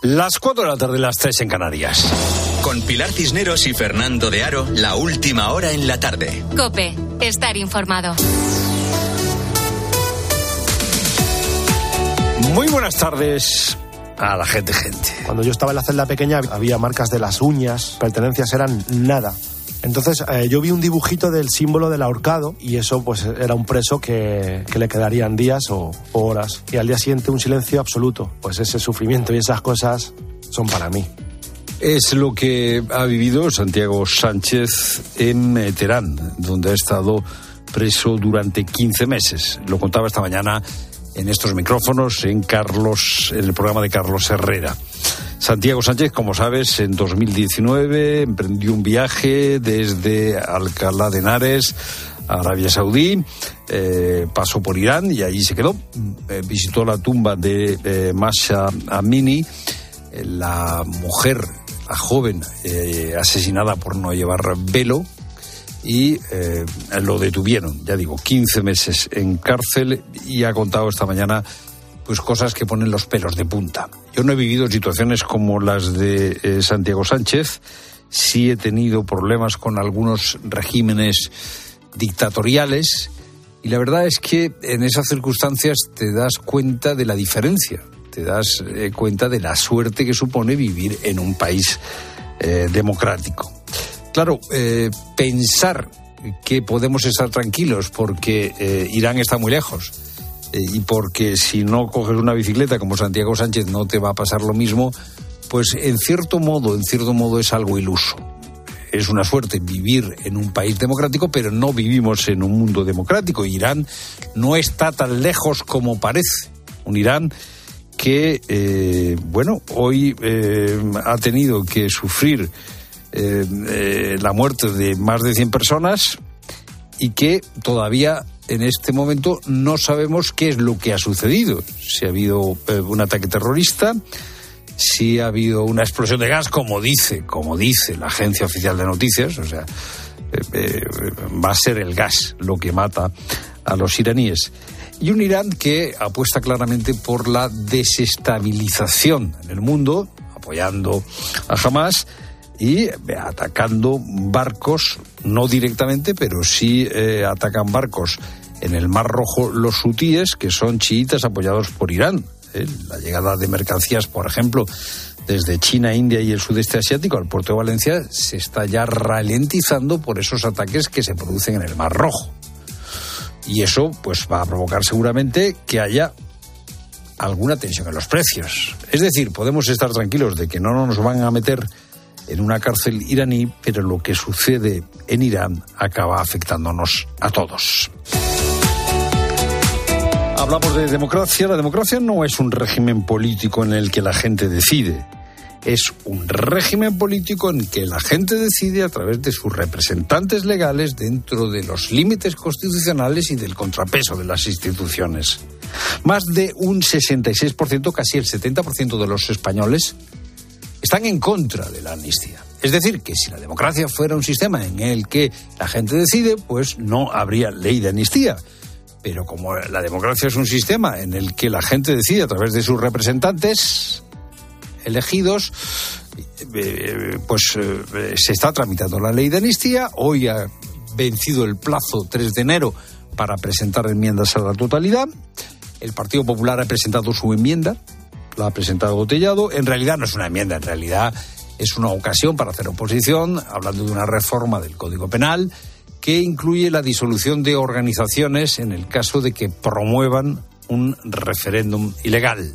Las 4 de la tarde, las 3 en Canarias. Con Pilar Cisneros y Fernando de Aro, la última hora en la tarde. Cope, estar informado. Muy buenas tardes a la gente, gente. Cuando yo estaba en la celda pequeña había marcas de las uñas, pertenencias eran nada. Entonces eh, yo vi un dibujito del símbolo del ahorcado y eso pues era un preso que, que le quedarían días o, horas. Y al día siguiente un silencio absoluto. Pues ese sufrimiento y esas cosas son para mí. Es lo que ha vivido Santiago Sánchez en eh, Teherán, donde ha estado preso durante 15 meses. Lo contaba esta mañana en estos micrófonos en Carlos, en el programa de Carlos Herrera. Santiago Sánchez, como sabes, en 2019 emprendió un viaje desde Alcalá de Henares a Arabia Saudí, eh, pasó por Irán y allí se quedó. Eh, visitó la tumba de eh, Masha Amini, la mujer, la joven asesinada por no llevar velo, y lo detuvieron, ya digo, 15 meses en cárcel y ha contado esta mañana pues cosas que ponen los pelos de punta. Yo no he vivido situaciones como las de eh, Santiago Sánchez, sí he tenido problemas con algunos regímenes dictatoriales y la verdad es que en esas circunstancias te das cuenta de la diferencia, te das eh, cuenta de la suerte que supone vivir en un país eh, democrático. Claro, pensar que podemos estar tranquilos porque Irán está muy lejos y porque si no coges una bicicleta como Santiago Sánchez no te va a pasar lo mismo, pues en cierto modo, en cierto modo es algo iluso. Es una suerte vivir en un país democrático, pero no vivimos en un mundo democrático. Irán no está tan lejos como parece. Un Irán que, eh, bueno, hoy eh, ha tenido que sufrir eh, eh, la muerte de más de 100 personas y que todavía en este momento no sabemos qué es lo que ha sucedido. Si ha habido eh, un ataque terrorista, si ha habido una explosión de gas, como dice, como dice la agencia oficial de noticias, o sea, eh, eh, va a ser el gas lo que mata a los iraníes. Y un Irán que apuesta claramente por la desestabilización en el mundo, apoyando a Hamas y eh, atacando barcos, no directamente, pero sí eh, atacan barcos en el Mar Rojo los hutíes, que son chiitas apoyados por Irán. ¿eh? La llegada de mercancías, por ejemplo, desde China, India y el sudeste asiático al puerto de Valencia se está ya ralentizando por esos ataques que se producen en el Mar Rojo. Y eso pues va a provocar seguramente que haya alguna tensión en los precios. Es decir, podemos estar tranquilos de que no nos van a meter en una cárcel iraní, pero lo que sucede en Irán acaba afectándonos a todos. Hablamos de democracia. La democracia no es un régimen político en el que la gente decide. Es un régimen político en que la gente decide a través de sus representantes legales dentro de los límites constitucionales y del contrapeso de las instituciones. Más de un 66%, casi el 70% de los españoles, están en contra de la amnistía. Es decir, que si la democracia fuera un sistema en el que la gente decide, pues no habría ley de amnistía. Pero como la democracia es un sistema en el que la gente decide a través de sus representantes elegidos, eh, pues eh, se está tramitando la ley de amnistía. Hoy ha vencido el plazo 3 de enero para presentar enmiendas a la totalidad. El Partido Popular ha presentado su enmienda, la ha presentado Botellado. En realidad no es una enmienda, en realidad es una ocasión para hacer oposición, hablando de una reforma del Código Penal que incluye la disolución de organizaciones en el caso de que promuevan un referéndum ilegal.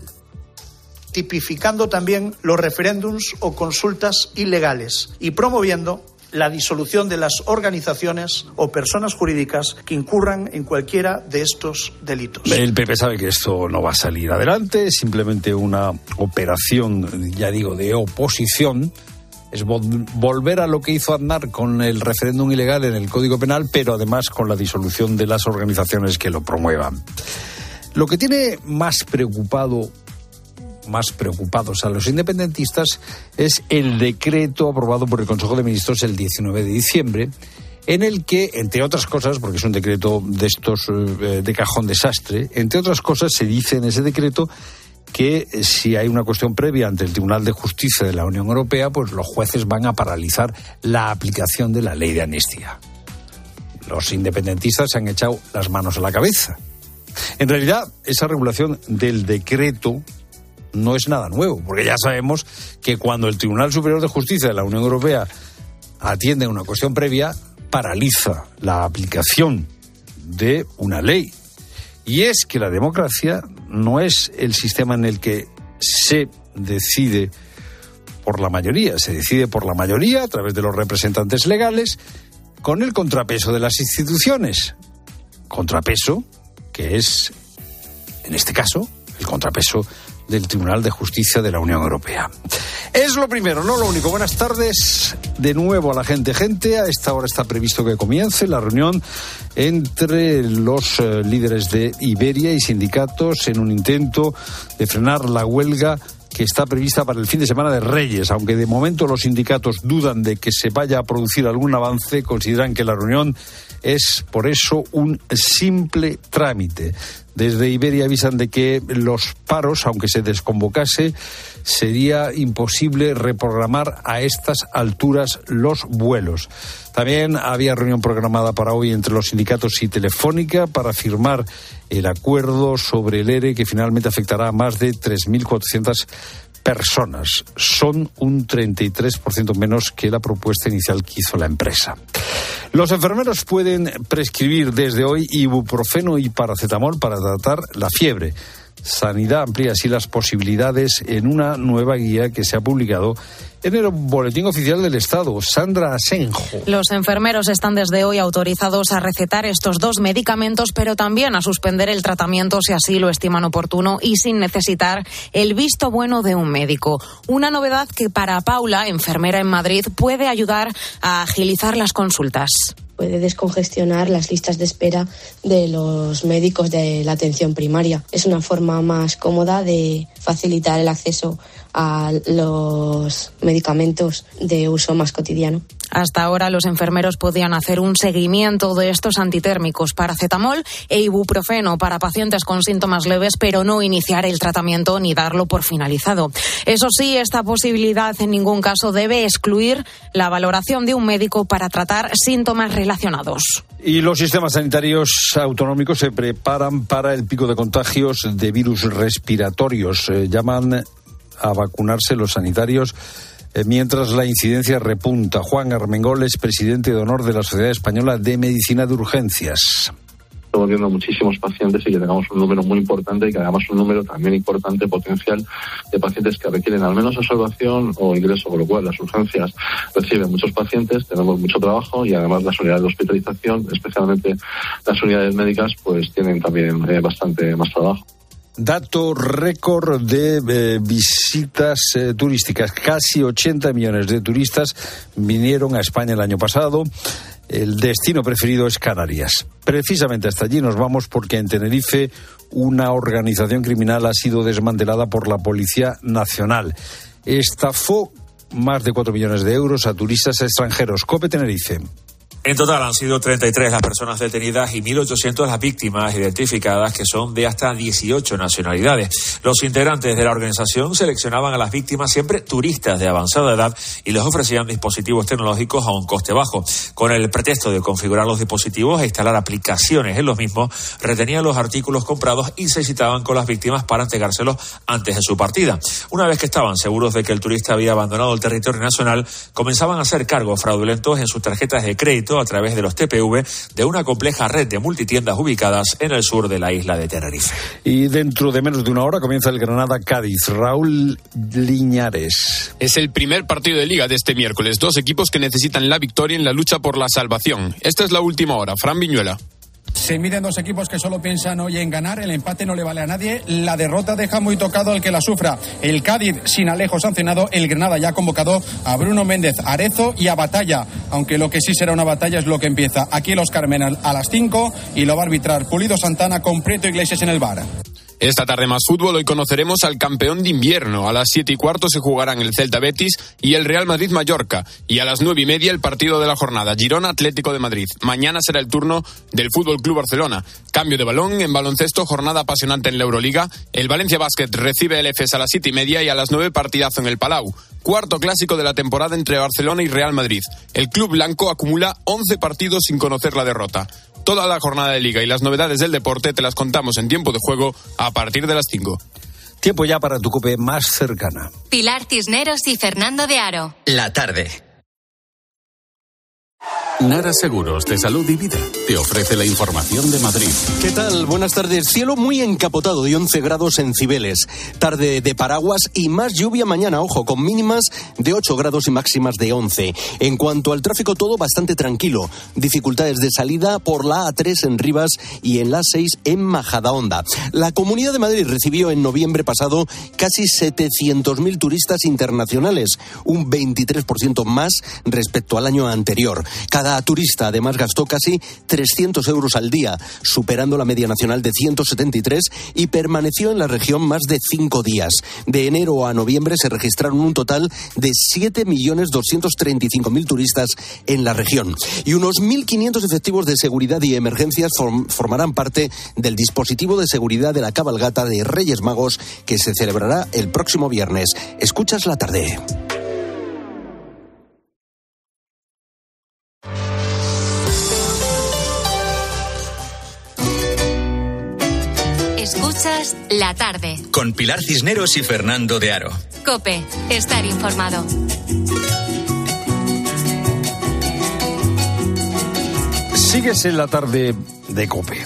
Tipificando también los referéndums o consultas ilegales y promoviendo la disolución de las organizaciones o personas jurídicas que incurran en cualquiera de estos delitos. El PP sabe que esto no va a salir adelante, es simplemente una operación, ya digo, de oposición. Es vol volver a lo que hizo Aznar con el referéndum ilegal en el Código Penal, pero además con la disolución de las organizaciones que lo promuevan. Lo que tiene más preocupado más preocupados a los independentistas es el decreto aprobado por el Consejo de Ministros el 19 de diciembre, en el que, entre otras cosas, porque es un decreto de estos eh, de cajón desastre, entre otras cosas se dice en ese decreto que si hay una cuestión previa ante el Tribunal de Justicia de la Unión Europea, pues los jueces van a paralizar la aplicación de la ley de amnistía. Los independentistas se han echado las manos a la cabeza. En realidad, esa regulación del decreto no es nada nuevo, porque ya sabemos que cuando el Tribunal Superior de Justicia de la Unión Europea atiende una cuestión previa, paraliza la aplicación de una ley. Y es que la democracia no es el sistema en el que se decide por la mayoría, se decide por la mayoría a través de los representantes legales con el contrapeso de las instituciones. Contrapeso que es, en este caso, el contrapeso del Tribunal de Justicia de la Unión Europea. Es lo primero, no lo único. Buenas tardes de nuevo a la gente. Gente, a esta hora está previsto que comience la reunión entre los eh, líderes de Iberia y sindicatos en un intento de frenar la huelga que está prevista para el fin de semana de Reyes. Aunque de momento los sindicatos dudan de que se vaya a producir algún avance, consideran que la reunión es por eso un simple trámite. Desde Iberia avisan de que los paros, aunque se desconvocase, sería imposible reprogramar a estas alturas los vuelos. También había reunión programada para hoy entre los sindicatos y Telefónica para firmar el acuerdo sobre el ERE que finalmente afectará a más de 3.400 personas. Son un 33% menos que la propuesta inicial que hizo la empresa. Los enfermeros pueden prescribir desde hoy ibuprofeno y paracetamol para tratar la fiebre. Sanidad amplía así las posibilidades en una nueva guía que se ha publicado en el Boletín Oficial del Estado. Sandra Asenjo. Los enfermeros están desde hoy autorizados a recetar estos dos medicamentos, pero también a suspender el tratamiento si así lo estiman oportuno y sin necesitar el visto bueno de un médico. Una novedad que para Paula, enfermera en Madrid, puede ayudar a agilizar las consultas puede descongestionar las listas de espera de los médicos de la atención primaria. Es una forma más cómoda de facilitar el acceso a los medicamentos de uso más cotidiano. Hasta ahora los enfermeros podían hacer un seguimiento de estos antitérmicos, paracetamol e ibuprofeno para pacientes con síntomas leves, pero no iniciar el tratamiento ni darlo por finalizado. Eso sí, esta posibilidad en ningún caso debe excluir la valoración de un médico para tratar síntomas relacionados. Y los sistemas sanitarios autonómicos se preparan para el pico de contagios de virus respiratorios. Eh, llaman a vacunarse los sanitarios eh, mientras la incidencia repunta. Juan Armengol es presidente de honor de la Sociedad Española de Medicina de Urgencias estamos viendo muchísimos pacientes y que tengamos un número muy importante y que hagamos un número también importante potencial de pacientes que requieren al menos observación o ingreso, con lo cual las urgencias reciben muchos pacientes, tenemos mucho trabajo y además las unidades de hospitalización, especialmente las unidades médicas, pues tienen también eh, bastante más trabajo. Dato récord de eh, visitas eh, turísticas. Casi 80 millones de turistas vinieron a España el año pasado. El destino preferido es Canarias. Precisamente hasta allí nos vamos porque en Tenerife una organización criminal ha sido desmantelada por la Policía Nacional. Estafó más de 4 millones de euros a turistas extranjeros. Cope Tenerife. En total han sido 33 las personas detenidas y 1.800 las víctimas identificadas, que son de hasta 18 nacionalidades. Los integrantes de la organización seleccionaban a las víctimas siempre turistas de avanzada edad y les ofrecían dispositivos tecnológicos a un coste bajo. Con el pretexto de configurar los dispositivos e instalar aplicaciones en los mismos, retenían los artículos comprados y se citaban con las víctimas para entregárselos antes de su partida. Una vez que estaban seguros de que el turista había abandonado el territorio nacional, comenzaban a hacer cargos fraudulentos en sus tarjetas de crédito a través de los TPV de una compleja red de multitiendas ubicadas en el sur de la isla de Tenerife. Y dentro de menos de una hora comienza el Granada-Cádiz. Raúl Liñares. Es el primer partido de liga de este miércoles. Dos equipos que necesitan la victoria en la lucha por la salvación. Esta es la última hora. Fran Viñuela. Se miden dos equipos que solo piensan hoy en ganar. El empate no le vale a nadie. La derrota deja muy tocado al que la sufra. El Cádiz sin Alejo sancionado. El Granada ya ha convocado a Bruno Méndez Arezo y a Batalla. Aunque lo que sí será una batalla es lo que empieza aquí los Carmenal a las 5 y lo va a arbitrar Pulido Santana con Prieto Iglesias en el bar. Esta tarde más fútbol, hoy conoceremos al campeón de invierno. A las siete y cuarto se jugarán el Celta Betis y el Real Madrid Mallorca. Y a las nueve y media el partido de la jornada, Girona Atlético de Madrid. Mañana será el turno del Fútbol Club Barcelona. Cambio de balón en baloncesto, jornada apasionante en la Euroliga. El Valencia Basket recibe el EFES a las siete y media y a las nueve partidazo en el Palau. Cuarto clásico de la temporada entre Barcelona y Real Madrid. El club blanco acumula 11 partidos sin conocer la derrota. Toda la jornada de liga y las novedades del deporte te las contamos en tiempo de juego a partir de las 5. Tiempo ya para tu cope más cercana. Pilar Cisneros y Fernando de Aro. La tarde. Nara Seguros de Salud y Vida te ofrece la información de Madrid. ¿Qué tal? Buenas tardes. Cielo muy encapotado de 11 grados en Cibeles. Tarde de paraguas y más lluvia mañana, ojo, con mínimas de 8 grados y máximas de 11. En cuanto al tráfico, todo bastante tranquilo. Dificultades de salida por la A3 en Rivas y en la A6 en Majadahonda. La Comunidad de Madrid recibió en noviembre pasado casi 700.000 turistas internacionales, un 23% más respecto al año anterior. Turista además gastó casi 300 euros al día, superando la media nacional de 173 y permaneció en la región más de cinco días. De enero a noviembre se registraron un total de 7.235.000 turistas en la región. Y unos 1.500 efectivos de seguridad y emergencias formarán parte del dispositivo de seguridad de la cabalgata de Reyes Magos que se celebrará el próximo viernes. Escuchas la tarde. La tarde. Con Pilar Cisneros y Fernando de Aro. Cope, estar informado. Sigues en la tarde de Cope.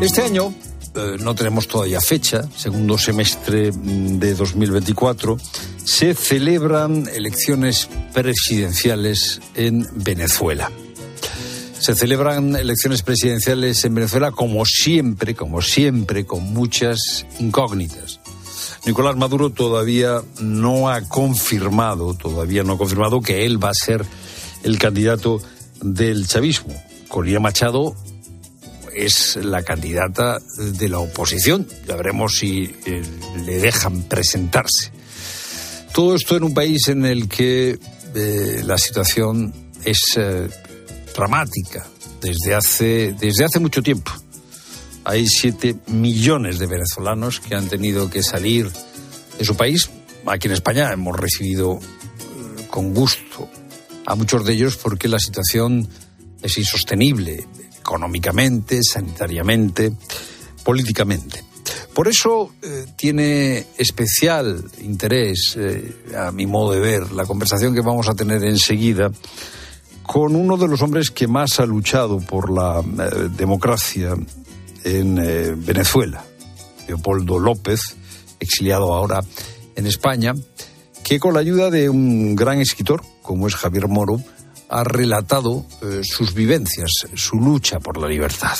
Este año eh, no tenemos todavía fecha, segundo semestre de 2024, se celebran elecciones presidenciales en Venezuela. Se celebran elecciones presidenciales en Venezuela como siempre, como siempre, con muchas incógnitas. Nicolás Maduro todavía no ha confirmado, todavía no ha confirmado que él va a ser el candidato del chavismo. Corina Machado es la candidata de la oposición. Ya veremos si eh, le dejan presentarse. Todo esto en un país en el que eh, la situación es eh, dramática desde hace, desde hace mucho tiempo. Hay siete millones de venezolanos que han tenido que salir de su país. Aquí en España hemos recibido con gusto a muchos de ellos porque la situación es insostenible económicamente, sanitariamente, políticamente. Por eso eh, tiene especial interés, eh, a mi modo de ver, la conversación que vamos a tener enseguida con uno de los hombres que más ha luchado por la eh, democracia en Venezuela, Leopoldo López, exiliado ahora en España, que con la ayuda de un gran escritor, como es Javier Moro, ha relatado eh, sus vivencias, su lucha por la libertad.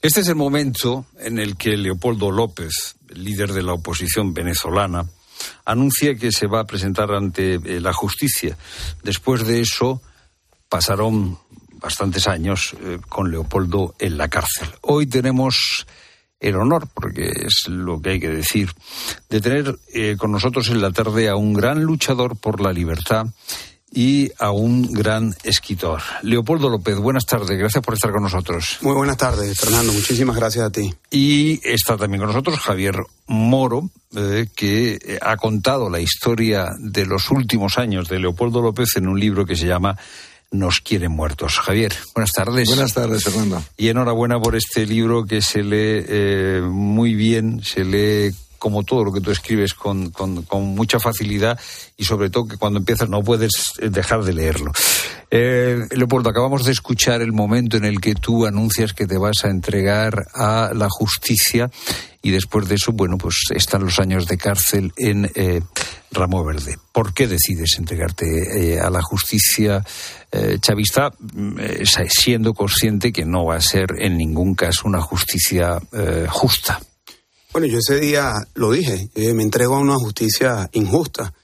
Este es el momento en el que Leopoldo López, líder de la oposición venezolana, anuncia que se va a presentar ante eh, la justicia. Después de eso pasaron bastantes años eh, con Leopoldo en la cárcel. Hoy tenemos el honor, porque es lo que hay que decir, de tener eh, con nosotros en la tarde a un gran luchador por la libertad y a un gran escritor. Leopoldo López, buenas tardes, gracias por estar con nosotros. Muy buenas tardes, Fernando, muchísimas gracias a ti. Y está también con nosotros Javier Moro, eh, que ha contado la historia de los últimos años de Leopoldo López en un libro que se llama nos quieren muertos. Javier, buenas tardes. Buenas tardes, Fernando. Y enhorabuena por este libro que se lee eh, muy bien, se lee como todo lo que tú escribes con, con, mucha facilidad y sobre todo que cuando empiezas no puedes dejar de leerlo. Eh, Leopoldo, acabamos de escuchar el momento en el que tú anuncias que te vas a entregar a la justicia y después de eso, bueno, pues están los años de cárcel en eh, Ramo Verde. ¿Por qué decides entregarte eh, a la justicia eh, chavista mm, siendo consciente que no va a ser en ningún caso una justicia justa? Bueno, yo ese día lo dije, me entrego a una justicia injusta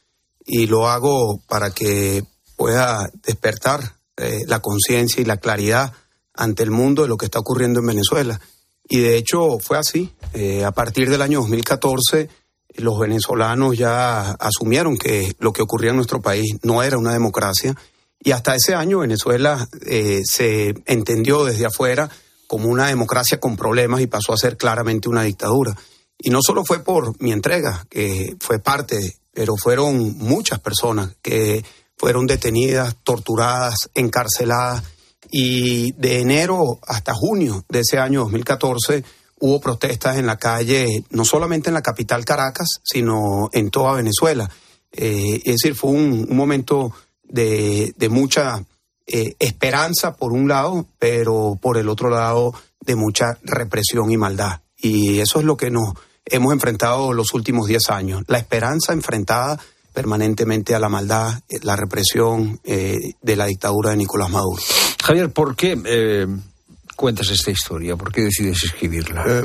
y lo hago para que pueda despertar eh, la conciencia y la claridad ante el mundo de lo que está ocurriendo en Venezuela. Y de hecho fue así. Eh, a partir del año 2014 los venezolanos ya asumieron que lo que ocurría en nuestro país no era una democracia y hasta ese año Venezuela eh, se entendió desde afuera como una democracia con problemas y pasó a ser claramente una dictadura. Y no solo fue por mi entrega, que fue parte, pero fueron muchas personas que fueron detenidas, torturadas, encarceladas. Y de enero hasta junio de ese año 2014 hubo protestas en la calle, no solamente en la capital Caracas, sino en toda Venezuela. Eh, es decir, fue un, momento de, de mucha eh, esperanza por un lado, pero por el otro lado de mucha represión y maldad. Y eso es lo que nos hemos enfrentado los últimos 10 años. La esperanza enfrentada permanentemente a la maldad, eh, la represión eh, de la dictadura de Nicolás Maduro. Javier, ¿por qué eh, cuentas esta historia? ¿Por qué decides escribirla? Eh,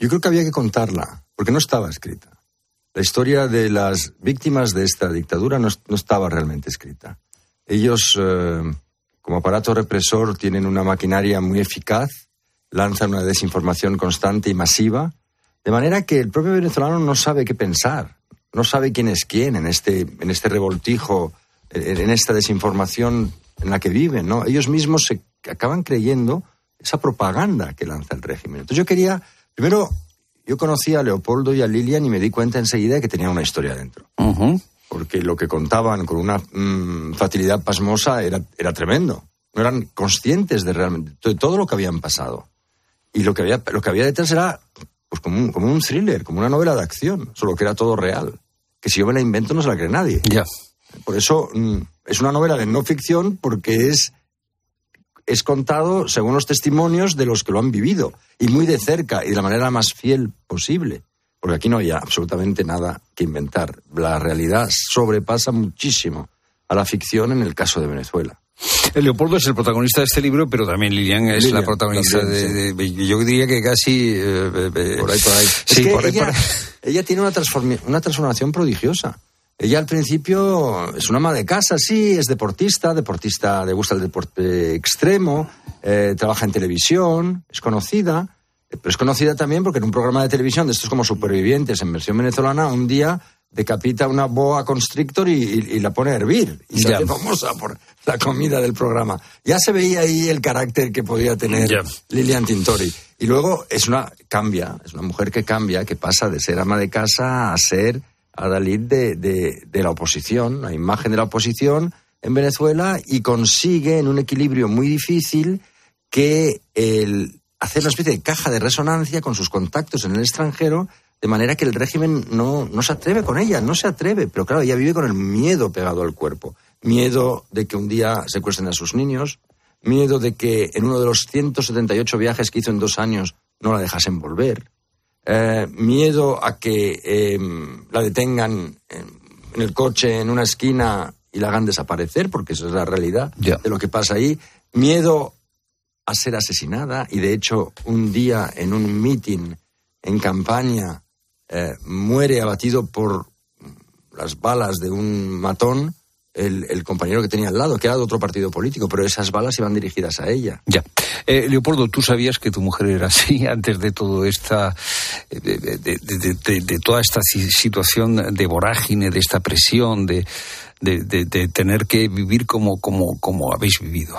yo creo que había que contarla, porque no estaba escrita. La historia de las víctimas de esta dictadura no, no estaba realmente escrita. Ellos, eh, como aparato represor, tienen una maquinaria muy eficaz, lanzan una desinformación constante y masiva, de manera que el propio venezolano no sabe qué pensar, no sabe quién es quién en este, en este revoltijo, en, esta desinformación en la que viven. ¿no? Ellos mismos se acaban creyendo esa propaganda que lanza el régimen. Entonces yo quería, primero, yo conocí a Leopoldo y a Lilian y me di cuenta enseguida que tenían una historia dentro. Porque lo que contaban con una mm, facilidad pasmosa era, era tremendo. No eran conscientes de realmente de todo lo que habían pasado. Y lo que había, lo que había detrás era pues como un, como un thriller, como una novela de acción, solo que era todo real. Que si yo me la invento no se la cree nadie. Ya. Por eso mm, es una novela de no ficción porque es, es contado según los testimonios de los que lo han vivido y muy de cerca y de la manera más fiel posible. Porque aquí no hay absolutamente nada que inventar. La realidad sobrepasa muchísimo a la ficción en el caso de Venezuela. El Leopoldo es el protagonista de este libro, pero también Lilian es Lilian, la protagonista también, de, de- Yo diría que casi. eh, eh, Por ahí, por ahí. Sí, Es que por ahí, ella, por ahí. ella tiene una, una transformación prodigiosa. Ella al principio es una ama de casa, sí, es deportista, deportista, le gusta el deporte extremo, eh, trabaja en televisión, es conocida, pero es conocida también porque en un programa de televisión de estos como supervivientes en versión venezolana, un día decapita una boa constrictor y, y- y la pone a hervir. Y se hace famosa por la comida del programa. Ya se veía ahí el carácter que podía tener. Lilian Tintori. Y luego es una, cambia, es una mujer que cambia, que pasa de ser ama de casa a ser adalid de, de, de la oposición, la imagen de la oposición en Venezuela y consigue en un equilibrio muy difícil que el hacer una especie de caja de resonancia con sus contactos en el extranjero, de manera que el régimen no, no se atreve con ella, no se atreve, pero claro, ella vive con el miedo pegado al cuerpo, miedo de que un día secuestren a sus niños, miedo de que en uno de los 178 viajes que hizo en dos años no la dejasen volver, eh, miedo a que eh, la detengan en, el coche en una esquina y la hagan desaparecer, porque esa es la realidad de lo que pasa ahí, miedo a ser asesinada y de hecho un día en un meeting en campaña eh, muere abatido por las balas de un matón el, el compañero que tenía al lado, que era de otro partido político, pero esas balas iban dirigidas a ella. Ya. Eh, Leopoldo, ¿tú sabías que tu mujer era así antes de todo esta, eh, de, de- de- de- de- de toda esta si- situación de vorágine, de esta presión, de, de- de- de tener que vivir como, como, como habéis vivido?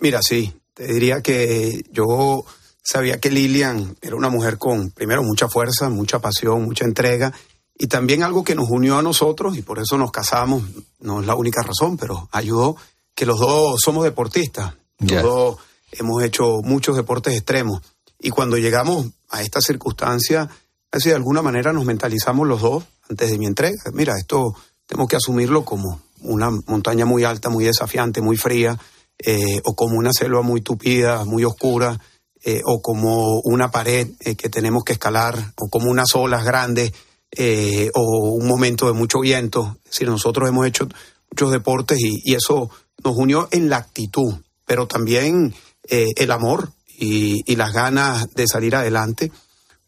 Mira, sí, te diría que yo sabía que Lilian era una mujer con, primero, mucha fuerza, mucha pasión, mucha entrega, y también algo que nos unió a nosotros, y por eso nos casamos, no es la única razón, pero ayudó, que los dos somos deportistas, los dos hemos hecho muchos deportes extremos, y cuando llegamos a esta circunstancia, así de alguna manera nos mentalizamos los dos antes de mi entrega. Mira, esto tenemos que asumirlo como una montaña muy alta, muy desafiante, muy fría, eh, o como una selva muy tupida, muy oscura, eh, o como una pared eh, que tenemos que escalar, o como unas olas grandes, eh, o un momento de mucho viento. Es decir, nosotros hemos hecho muchos deportes y, eso nos unió en la actitud, pero también el amor y, las ganas de salir adelante,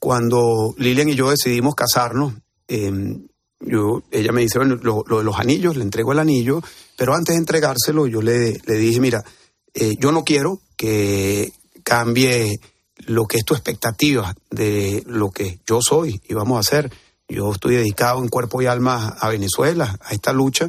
cuando Lilian y yo decidimos casarnos, yo, ella me dice, lo, lo, de los anillos, le entrego el anillo, pero antes de entregárselo yo le, dije, mira, yo no quiero que cambie lo que es tu expectativa de lo que yo soy y vamos a hacer. Yo estoy dedicado en cuerpo y alma a Venezuela, a esta lucha,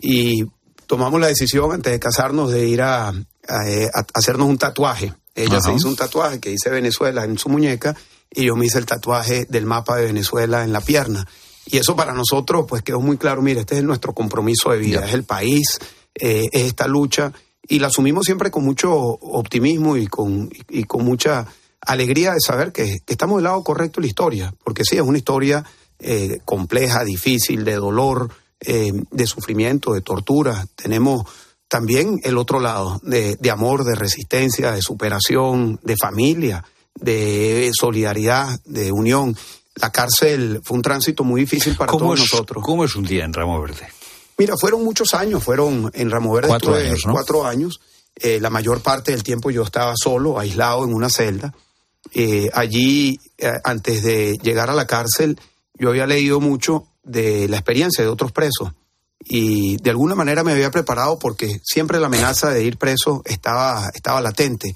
y tomamos la decisión antes de casarnos de ir a, a, a hacernos un tatuaje. Ella Ajá. se hizo un tatuaje que dice Venezuela en su muñeca y yo me hice el tatuaje del mapa de Venezuela en la pierna. Y eso para nosotros pues quedó muy claro, mire, este es nuestro compromiso de vida, es el país, eh, es esta lucha y la asumimos siempre con mucho optimismo y con, y con mucha alegría de saber que, que estamos del lado correcto de la historia, porque sí, es una historia eh, compleja, difícil, de dolor, eh, de sufrimiento, de tortura. Tenemos también el otro lado, de, de amor, de resistencia, de superación, de familia, de solidaridad, de unión. La cárcel fue un tránsito muy difícil para ¿Cómo todos es, nosotros. ¿Cómo es un día en Ramo Verde? Mira, fueron muchos años, fueron en Ramo Verde Cuatro estuve años, ¿no? cuatro años. Eh, la mayor parte del tiempo yo estaba solo, aislado en una celda. Eh, allí, eh, antes de llegar a la cárcel, yo había leído mucho de la experiencia de otros presos y de alguna manera me había preparado porque siempre la amenaza de ir preso estaba, estaba latente.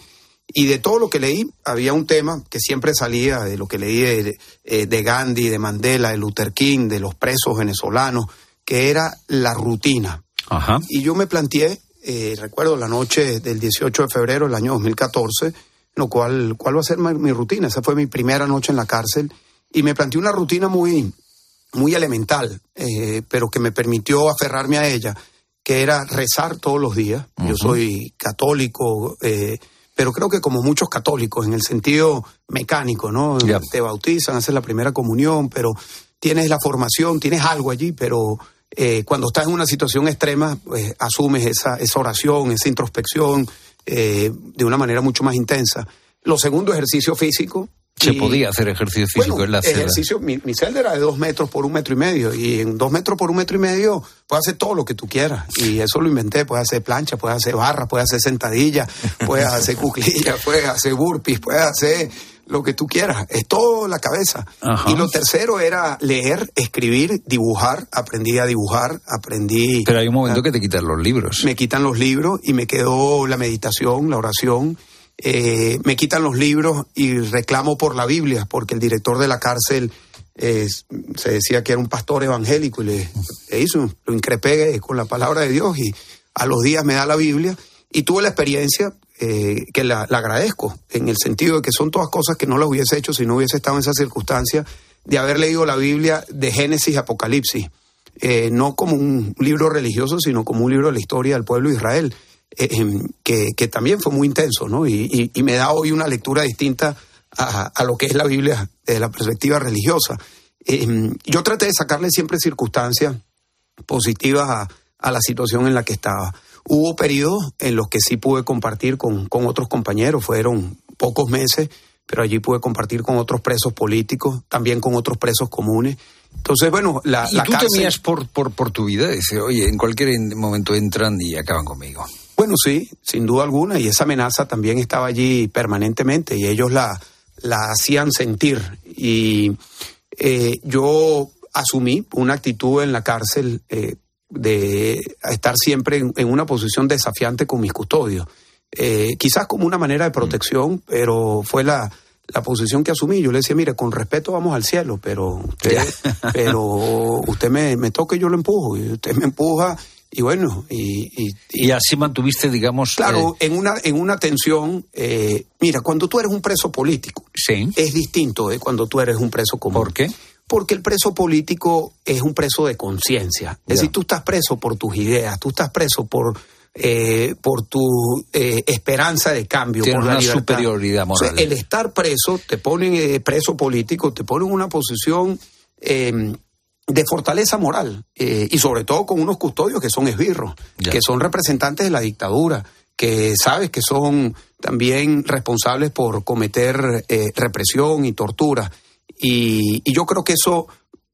Y de todo lo que leí, había un tema que siempre salía de lo que leí de, de Gandhi, de Mandela, de Luther King, de los presos venezolanos, que era la rutina. Ajá. Y yo me planteé, eh, recuerdo la noche del 18 de febrero del año 2014, lo cual, cuál va a ser mi, mi rutina. Esa fue mi primera noche en la cárcel y me planteé una rutina muy, muy elemental, eh, pero que me permitió aferrarme a ella, que era rezar todos los días. Yo soy católico, eh, pero creo que como muchos católicos, en el sentido mecánico, ¿no? Te bautizan, haces la primera comunión, pero tienes la formación, tienes algo allí, pero eh, cuando estás en una situación extrema, pues asumes esa, esa oración, esa introspección eh, de una manera mucho más intensa. Lo segundo, ejercicio físico. Se Y- podía hacer ejercicio físico bueno, en la celda. ejercicio, mi, mi celda era de dos metros por un metro y medio y en dos metros por un metro y medio puedes hacer todo lo que tú quieras y eso lo inventé, puedes hacer plancha, puedes hacer barra, puedes hacer sentadilla, puedes hacer cuclillas, puedes hacer burpees, puedes hacer lo que tú quieras, es todo la cabeza. Ajá. Y lo tercero era leer, escribir, dibujar, aprendí a dibujar, aprendí... Pero hay un momento que te quitan los libros. Me quitan los libros y me quedó la meditación, la oración. Eh, me quitan los libros y reclamo por la Biblia, porque el director de la cárcel eh, se decía que era un pastor evangélico y le, le hizo, lo increpé con la palabra de Dios y a los días me da la Biblia y tuve la experiencia eh, que la, agradezco, en el sentido de que son todas cosas que no las hubiese hecho si no hubiese estado en esa circunstancia de haber leído la Biblia de Génesis a Apocalipsis eh, no como un libro religioso, sino como un libro de la historia del pueblo de Israel, eh, em, que, también fue muy intenso, ¿no? Y, me da hoy una lectura distinta a, lo que es la Biblia desde la perspectiva religiosa. Em, yo traté de sacarle siempre circunstancias positivas a la situación en la que estaba. Hubo periodos en los que sí pude compartir con, con otros compañeros, fueron pocos meses, pero allí pude compartir con otros presos políticos, también con otros presos comunes. Entonces, bueno, la, y la tú cárcel- temías por, por, por tu vida. Dice, oye, en cualquier en- momento entran y acaban conmigo. Bueno, sí, sin duda alguna, y esa amenaza también estaba allí permanentemente y ellos la, la hacían sentir. Y eh, yo asumí una actitud en la cárcel eh, de estar siempre en, en una posición desafiante con mis custodios. Eh, quizás como una manera de protección, pero fue la, la posición que asumí. Yo le decía, mire, con respeto vamos al cielo, pero usted, pero usted me, me toca y yo lo empujo, y usted me empuja, y bueno, y, y- Y así mantuviste, digamos. Claro, eh, en una en una tensión, eh, mira, cuando tú eres un preso político, es distinto de cuando tú eres un preso común. ¿Por qué? Porque el preso político es un preso de conciencia. Es decir, tú estás preso por tus ideas, tú estás preso por eh, por tu eh, esperanza de cambio, por la una libertad. superioridad O sea, moral. el estar preso te ponen eh, preso político, te pone en una posición eh, de fortaleza moral eh, y sobre todo con unos custodios que son esbirros, que son representantes de la dictadura, que sabes que son también responsables por cometer eh, represión y tortura. Y, y yo creo que eso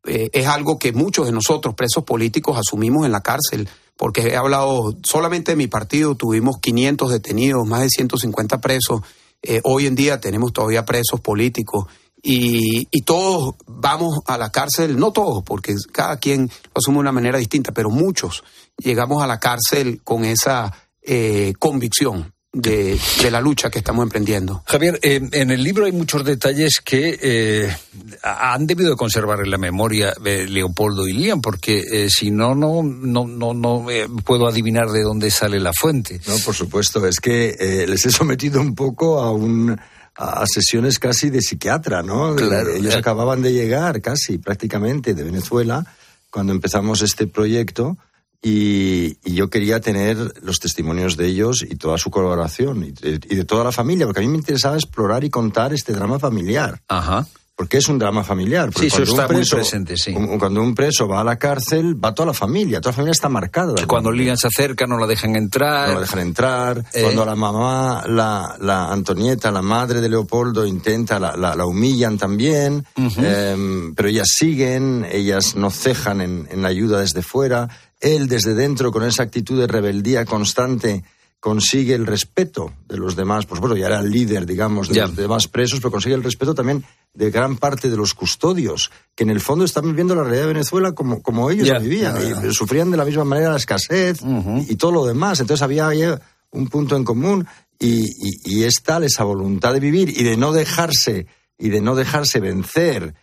eh, es algo que muchos de nosotros, presos políticos, asumimos en la cárcel, porque he hablado solamente de mi partido, tuvimos 500 detenidos, más de 150 presos, Eh, hoy en día tenemos todavía presos políticos y, todos vamos a la cárcel, no todos, porque cada quien lo asume de una manera distinta, pero muchos llegamos a la cárcel con esa eh, convicción de, de, la lucha que estamos emprendiendo. Javier, eh, en el libro hay muchos detalles que eh, han debido de conservar en la memoria de Leopoldo y Lian, porque eh, si no, no, no, no, no eh, puedo adivinar de dónde sale la fuente. No, por supuesto, es que eh, les he sometido un poco a un a sesiones casi de psiquiatra, ¿no? Claro, Ellos claro. acababan de llegar casi prácticamente de Venezuela cuando empezamos este proyecto y, y, yo quería tener los testimonios de ellos y toda su colaboración y de, y de, toda la familia, porque a mí me interesaba explorar y contar este drama familiar. Ajá. Porque es un drama familiar. Sí, eso está preso, muy presente, sí. Un, cuando un preso va a la cárcel, va toda la familia, toda la familia está marcada. Cuando Lilian se acerca, no la dejan entrar. No la dejan entrar. Eh... Cuando la mamá, la, la, Antonieta, la madre de Leopoldo, intenta, la, la, la humillan también. Uh -huh. eh, pero ellas siguen, ellas no cejan en, en la ayuda desde fuera él desde dentro, con esa actitud de rebeldía constante, consigue el respeto de los demás, por supuesto, ya era el líder, digamos, de yeah. los demás presos, pero consigue el respeto también de gran parte de los custodios, que en el fondo están viviendo la realidad de Venezuela como, como ellos yeah. vivían, yeah. y sufrían de la misma manera la escasez uh -huh. y, y, todo lo demás. Entonces había, había un punto en común y, y, y es tal esa voluntad de vivir y de no dejarse y de no dejarse vencer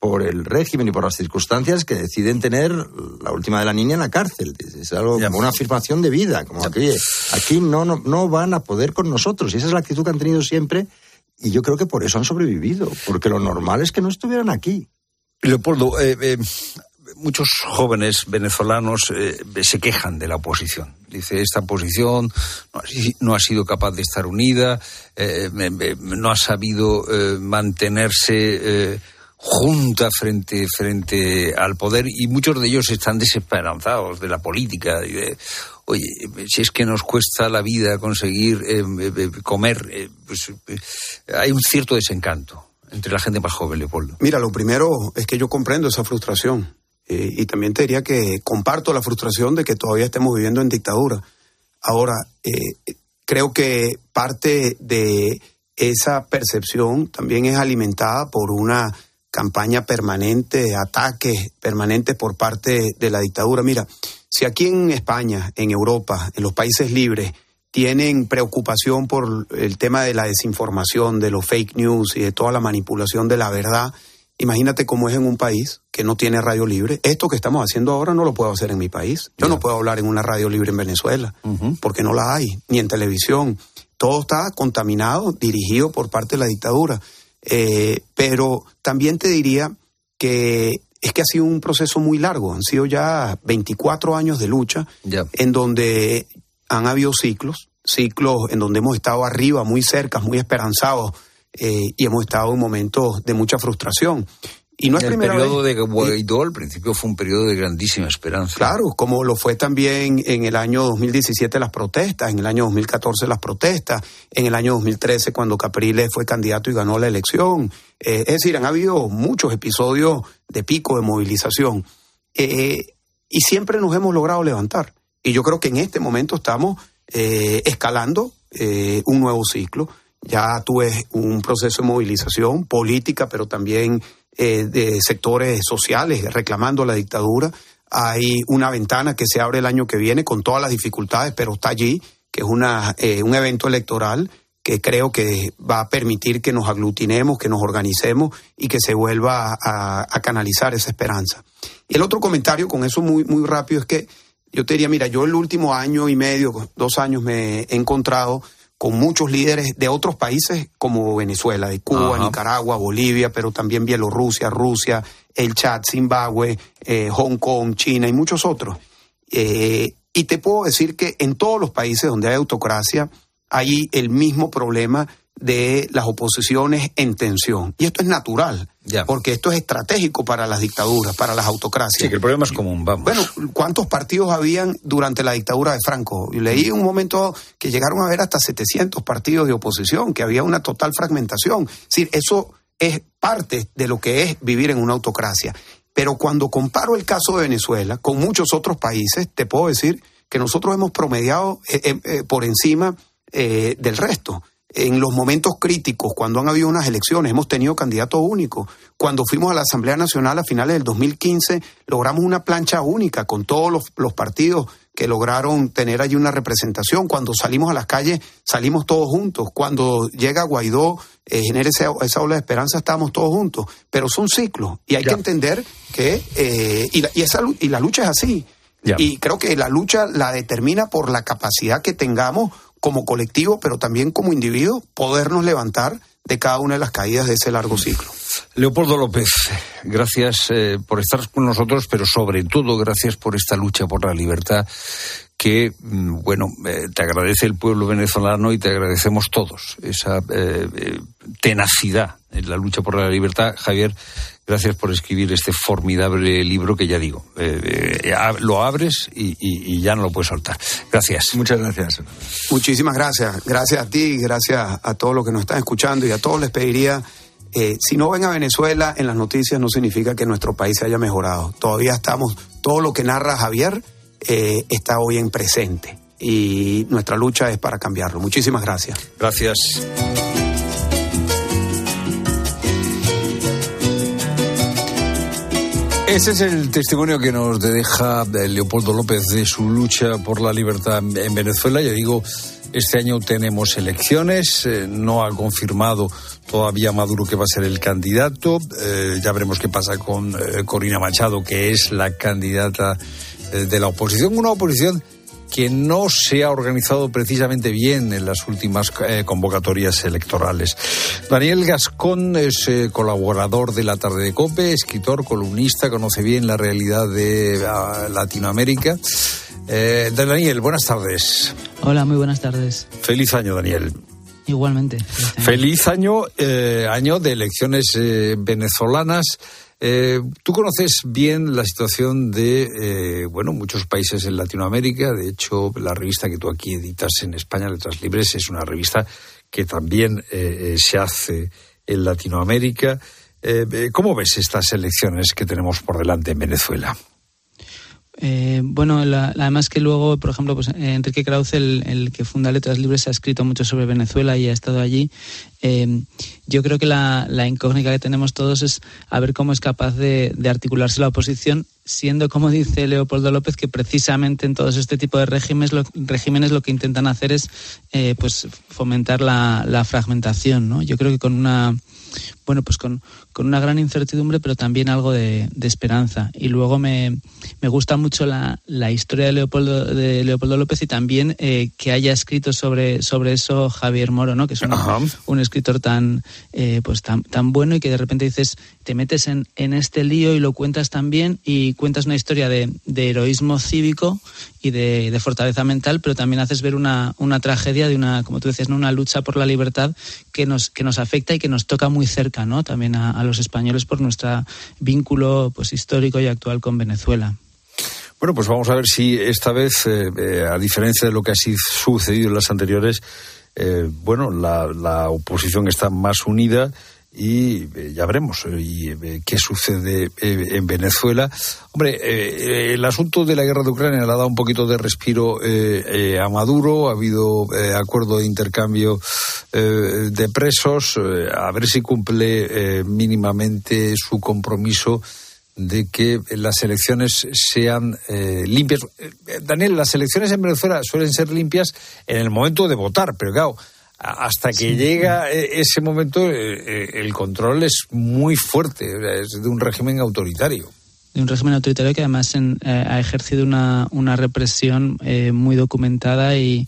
por el régimen y por las circunstancias que deciden tener la última de la niña en la cárcel. Es algo como una afirmación de vida, como aquí, aquí no, no, no van a poder con nosotros. Y esa es la actitud que han tenido siempre y yo creo que por eso han sobrevivido, porque lo normal es que no estuvieran aquí. Leopoldo, eh, eh, muchos jóvenes venezolanos eh, se quejan de la oposición. Dice, esta oposición no ha, no ha sido capaz de estar unida, eh, no ha sabido eh, mantenerse junta frente, frente al poder y muchos de ellos están desesperanzados de la política y de, oye, si es que nos cuesta la vida conseguir eh, eh, comer, eh, pues hay un cierto desencanto entre la gente más joven, Leopoldo. Mira, lo primero es que yo comprendo esa frustración y también te diría que comparto la frustración de que todavía estemos viviendo en dictadura. Ahora, creo que parte de esa percepción también es alimentada por una campaña permanente, ataques permanentes por parte de la dictadura. Mira, si aquí en España, en Europa, en los países libres, tienen preocupación por el tema de la desinformación, de los fake news y de toda la manipulación de la verdad, imagínate cómo es en un país que no tiene radio libre. Esto que estamos haciendo ahora no lo puedo hacer en mi país. Yo yeah. no puedo hablar en una radio libre en Venezuela, uh -huh. porque no la hay, ni en televisión. Todo está contaminado, dirigido por parte de la dictadura. Eh, pero también te diría que es que ha sido un proceso muy largo. Han sido ya 24 años de lucha yeah. en donde han habido ciclos, ciclos en donde hemos estado arriba, muy cerca, muy esperanzados eh, y hemos estado en momentos de mucha frustración. Y no es el primera periodo vez. de Guaidó al principio fue un periodo de grandísima esperanza. Claro, como lo fue también en el año 2017 las protestas, en el año 2014 las protestas, en el año 2013 cuando Capriles fue candidato y ganó la elección. Eh, es decir, han habido muchos episodios de pico de movilización eh, y siempre nos hemos logrado levantar. Y yo creo que en este momento estamos eh, escalando un nuevo ciclo. Ya tuve un proceso de movilización política, pero también eh, de sectores sociales reclamando la dictadura. Hay una ventana que se abre el año que viene con todas las dificultades, pero está allí, que es una, eh, un evento electoral que creo que va a permitir que nos aglutinemos, que nos organicemos y que se vuelva a, a canalizar esa esperanza. Y el otro comentario con eso muy, muy rápido es que yo te diría, mira, yo el último año y medio, dos años me he encontrado con muchos líderes de otros países como Venezuela, de Cuba, Ajá. Nicaragua, Bolivia, pero también Bielorrusia, Rusia, el Chad, Zimbabue, eh, Hong Kong, China y muchos otros. Eh, y te puedo decir que en todos los países donde hay autocracia hay el mismo problema de las oposiciones en tensión. Y esto es natural, ya. porque esto es estratégico para las dictaduras, para las autocracias. Sí, que el problema es común, vamos. Bueno, ¿cuántos partidos habían durante la dictadura de Franco? Leí en un momento que llegaron a haber hasta 700 partidos de oposición, que había una total fragmentación. Es decir, eso es parte de lo que es vivir en una autocracia. Pero cuando comparo el caso de Venezuela con muchos otros países, te puedo decir que nosotros hemos promediado eh, eh, por encima eh, del resto. En los momentos críticos, cuando han habido unas elecciones, hemos tenido candidatos únicos. Cuando fuimos a la Asamblea Nacional a finales del 2015, logramos una plancha única con todos los, los partidos que lograron tener allí una representación. Cuando salimos a las calles, salimos todos juntos. Cuando llega Guaidó, eh, genera esa, esa, ola de esperanza, estamos todos juntos. Pero son ciclos y hay ya. que entender que, eh, y, la, y, esa, y la lucha es así. Ya. Y creo que la lucha la determina por la capacidad que tengamos como colectivo, pero también como individuo, podernos levantar de cada una de las caídas de ese largo ciclo. Leopoldo López, gracias eh, por estar con nosotros, pero sobre todo gracias por esta lucha por la libertad que, mm, bueno, eh, te agradece el pueblo venezolano y te agradecemos todos esa eh, tenacidad en la lucha por la libertad. Javier, gracias por escribir este formidable libro que ya digo, eh, lo abres y, y, y, ya no lo puedes soltar. Gracias. Muchas gracias. Muchísimas gracias. Gracias a ti, gracias a todos los que nos están escuchando y a todos les pediría, eh, si no ven a Venezuela en las noticias no significa que nuestro país se haya mejorado. Todavía estamos, todo lo que narra Javier eh, está hoy en presente y nuestra lucha es para cambiarlo. Muchísimas gracias. Gracias. Ese es el testimonio que nos deja Leopoldo López de su lucha por la libertad en Venezuela. Ya digo, este año tenemos elecciones, eh, no ha confirmado todavía Maduro que va a ser el candidato. Eh, ya veremos qué pasa con eh, Corina Machado, que es la candidata eh, de la oposición. Una oposición que no se ha organizado precisamente bien en las últimas eh, convocatorias electorales. Daniel Gascón es eh, colaborador de la Tarde de Cope, escritor, columnista, conoce bien la realidad de uh, Latinoamérica. Eh, Daniel, buenas tardes. Hola, muy buenas tardes. Feliz año, Daniel. Igualmente. Feliz año, Feliz año, año de elecciones venezolanas. Eh, Tú conoces bien la situación de, eh, bueno, muchos países en Latinoamérica. De hecho, la revista que tú aquí editas en España, Letras Libres, es una revista que también eh, se hace en Latinoamérica. Eh, ¿Cómo ves estas elecciones que tenemos por delante en Venezuela? Eh, bueno, la, además que luego, por ejemplo, pues Enrique Krauze, el, el, que funda Letras Libres, ha escrito mucho sobre Venezuela y ha estado allí. Eh, yo creo que la, la, incógnita que tenemos todos es a ver cómo es capaz de, de, articularse la oposición, siendo, como dice Leopoldo López, que precisamente en todos este tipo de regímenes lo, regímenes lo que intentan hacer es eh, pues fomentar la, la fragmentación. ¿no? Yo creo que con una bueno, pues con, con, una gran incertidumbre, pero también algo de, de esperanza. Y luego me, me gusta mucho la, la, historia de Leopoldo, de Leopoldo López y también eh, que haya escrito sobre, sobre eso Javier Moro, ¿no? que es un, un escritor tan, eh, pues tan, tan bueno y que de repente dices, te metes en, en este lío y lo cuentas también y cuentas una historia de, de heroísmo cívico y de, fortaleza mental, pero también haces ver una, tragedia de una, como tú decías, ¿no? una lucha por la libertad que nos, que nos afecta y que nos toca muy cerca, ¿no? También a, los españoles por nuestro vínculo pues, histórico y actual con Venezuela. Bueno, pues vamos a ver si esta vez, eh, eh, a diferencia de lo que ha sucedido en las anteriores, eh, bueno, la, oposición está más unida y eh, ya veremos y, eh, qué sucede eh, en Venezuela. Hombre, el asunto de la guerra de Ucrania le ha dado un poquito de respiro a Maduro, ha habido acuerdo de intercambio de presos, a ver si cumple mínimamente su compromiso de que las elecciones sean eh, limpias. Daniel, las elecciones en Venezuela suelen ser limpias en el momento de votar, pero claro, hasta que sí. llega ese momento el control es muy fuerte, es de un régimen autoritario. De un régimen autoritario que además en, eh, ha ejercido una, una represión eh, muy documentada y,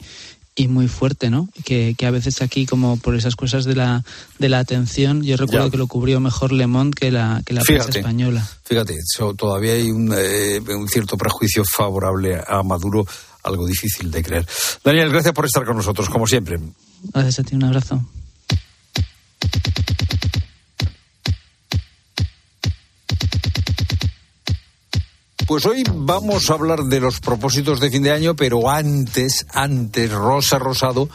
y muy fuerte, ¿no? Que, que, a veces aquí, como por esas cosas de la, de la atención, yo recuerdo ya. que lo cubrió mejor Le Monde que la, que la fíjate, prensa española. Fíjate, so, todavía hay un, eh, un cierto prejuicio favorable a Maduro, algo difícil de creer. Daniel, gracias por estar con nosotros, como siempre. Gracias a ti, un abrazo. Pues hoy vamos a hablar de los propósitos de fin de año, pero antes, antes, Rosa Rosado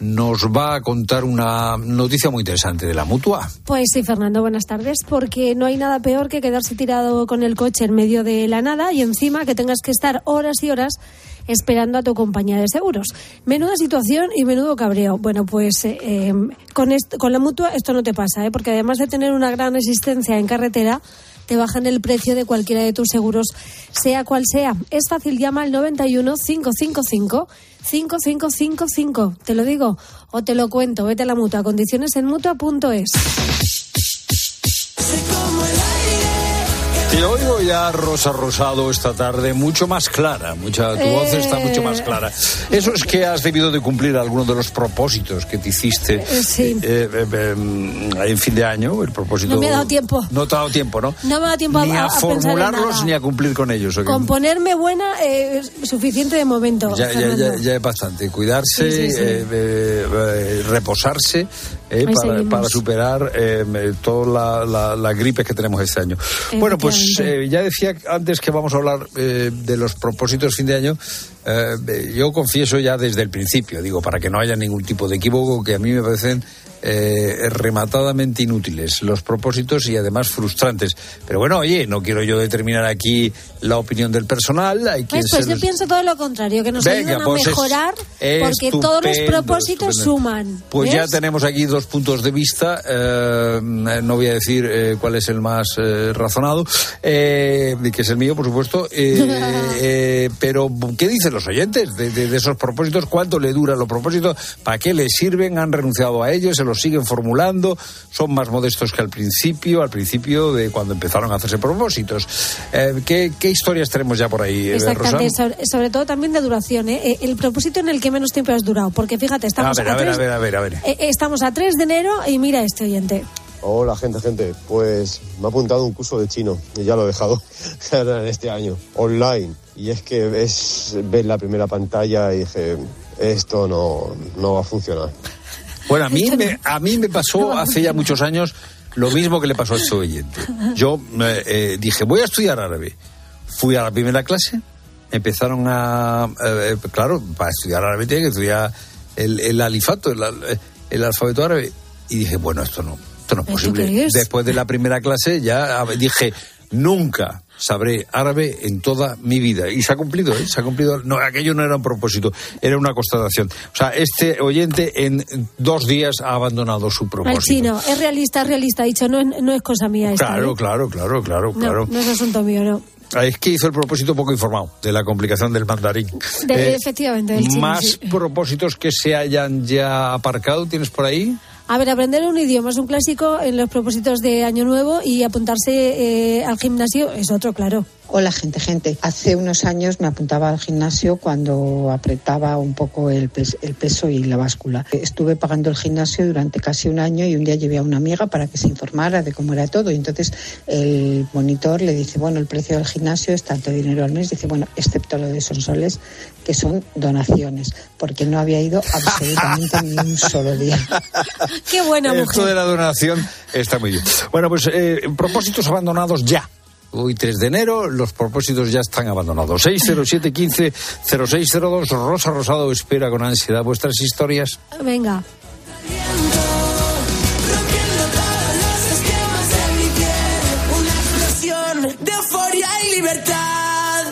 nos va a contar una noticia muy interesante de la mutua. Pues sí, Fernando, buenas tardes, porque no hay nada peor que quedarse tirado con el coche en medio de la nada y encima que tengas que estar horas y horas esperando a tu compañía de seguros. Menuda situación y menudo cabreo. Bueno, pues eh, eh, con, con la mutua esto no te pasa, ¿eh? porque además de tener una gran existencia en carretera, te bajan el precio de cualquiera de tus seguros, sea cual sea. Es fácil, llama al 91 555 5555. Te lo digo o te lo cuento. Vete a la mutua. Condiciones en mutua.es. Te oigo ya, Rosa Rosado, esta tarde mucho más clara. Mucha, tu voz está mucho más clara. Eso es que has debido de cumplir algunos de los propósitos que te hiciste Eh, sí. eh, eh, eh, en fin de año. El propósito. No me ha dado tiempo. No te ha dado tiempo, ¿no? No me ha dado tiempo Ni a, a, a formularlos ni a cumplir con ellos. ¿o? Con ponerme buena eh, es suficiente de momento. Ya, ya, Fernando. ya, ya es bastante. Cuidarse, Sí, sí, sí. eh, eh, eh, reposarse eh, para, para superar eh, eh, toda la, la, la gripe que tenemos este año. Bueno, pues eh, ya decía antes que vamos a hablar eh, de los propósitos fin de año. eh, eh, yo confieso ya desde el principio, digo, para que no haya ningún tipo de equívoco, que a mí me parecen eh, rematadamente inútiles los propósitos y además frustrantes. Pero bueno, oye, no quiero yo determinar aquí la opinión del personal. Hay Pues, pues yo pienso todo lo contrario, que nos Venga, ayudan a pues es- mejorar porque todos los propósitos suman. Pues ¿ves? ya tenemos aquí dos puntos de vista. eh, no voy a decir eh, cuál es el más eh, razonado, que es el mío, por supuesto. pero, ¿qué dicen los oyentes de, de- de esos propósitos? ¿Cuánto le duran los propósitos? ¿Para qué les sirven? ¿Han renunciado a ellos? ¿Se los siguen formulando? ¿Son más modestos que al principio? Al principio de cuando empezaron a hacerse propósitos. ¿qué, qué historias tenemos ya por ahí, Exactamente, Rosa? sobre, sobre todo también de duración. El propósito en el que menos tiempo has durado, porque fíjate, A estamos ver, a ver, tres- a ver, a ver, a ver. estamos a 3 de enero y mira este oyente. Hola gente, gente. Pues me ha apuntado un curso de chino y ya lo he dejado en este año, online. Y es que es ver la primera pantalla y dije, esto no, no va a funcionar. Bueno, a mí, me, a mí me pasó hace ya muchos años lo mismo que le pasó a este oyente. Yo eh, eh, dije, voy a estudiar árabe. Fui a la primera clase, empezaron a... eh, claro, para estudiar árabe tiene que estudiar el, el alifato, el, al- el alfabeto árabe. Y dije, bueno, esto no, esto no es ¿Esto posible. es? Después de la primera clase ya a- dije, nunca sabré árabe en toda mi vida. Y se ha cumplido, ¿eh? Se ha cumplido. No, aquello no era un propósito, era una constatación. O sea, este oyente en dos días ha abandonado su Al propósito. chino, es realista, es realista, ha dicho, no, es- no es cosa mía esta. Claro, ¿eh? claro, claro, claro, No, claro. no es asunto mío, no. Ah, Es que hizo el propósito poco informado de la complicación del mandarín. De- Eh, efectivamente, del chino, ¿Más sí. propósitos que se hayan ya aparcado tienes por ahí? A ver, aprender un idioma es un clásico en los propósitos de Año Nuevo y apuntarse eh, al gimnasio es otro, claro. Hola gente, gente. Hace unos años me apuntaba al gimnasio cuando apretaba un poco el, pes- el peso y la báscula. Estuve pagando el gimnasio durante casi un año y un día llevé a una amiga para que se informara de cómo era todo. Y entonces el monitor le dice, bueno, el precio del gimnasio es tanto dinero al mes. Dice, bueno, excepto lo de Sonsoles, que son donaciones, porque no había ido absolutamente ni un solo día. Qué buena Esto mujer. de la donación está muy bien. Bueno, pues eh, propósitos abandonados ya. Hoy 3 de enero, los propósitos ya están abandonados. 607-15-0602. Rosa Rosado espera con ansiedad vuestras historias. Venga. Una explosión de euforia y libertad.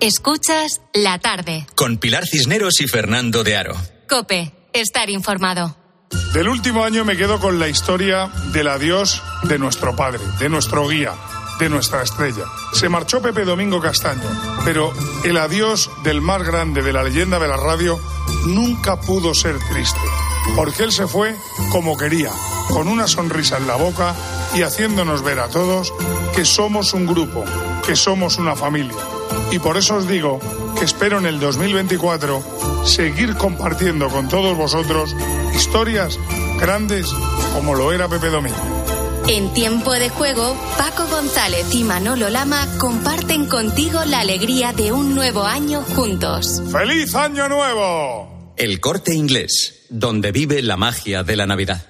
Escuchas la tarde. Con Pilar Cisneros y Fernando de Aro. Cope, estar informado. Del último año me quedo con la historia del adiós de nuestro padre, de nuestro guía, de nuestra estrella. Se marchó Pepe Domingo Castaño, pero el adiós del más grande de la leyenda de la radio nunca pudo ser triste, porque él se fue como quería, con una sonrisa en la boca y haciéndonos ver a todos que somos un grupo, que somos una familia. Y por eso os digo que espero en el 2024 seguir compartiendo con todos vosotros historias grandes como lo era Pepe Domingo. En tiempo de juego, Paco González y Manolo Lama comparten contigo la alegría de un nuevo año juntos. ¡Feliz Año Nuevo! El corte inglés, donde vive la magia de la Navidad.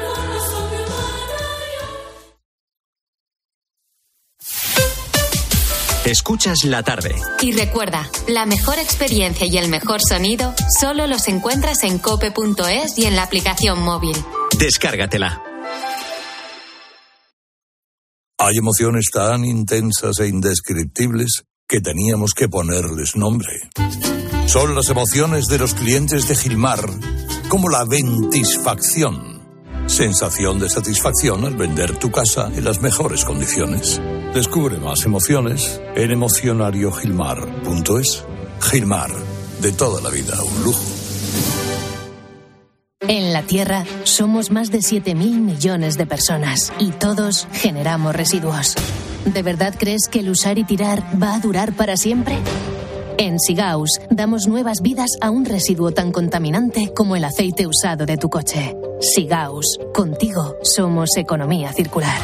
Escuchas la tarde. Y recuerda, la mejor experiencia y el mejor sonido solo los encuentras en cope.es y en la aplicación móvil. Descárgatela. Hay emociones tan intensas e indescriptibles que teníamos que ponerles nombre. Son las emociones de los clientes de Gilmar, como la ventisfacción. Sensación de satisfacción al vender tu casa en las mejores condiciones. Descubre más emociones en emocionariogilmar.es. Gilmar, de toda la vida, un lujo. En la Tierra somos más de 7.000 millones de personas y todos generamos residuos. ¿De verdad crees que el usar y tirar va a durar para siempre? En Sigaus damos nuevas vidas a un residuo tan contaminante como el aceite usado de tu coche. Sigaus, contigo somos economía circular.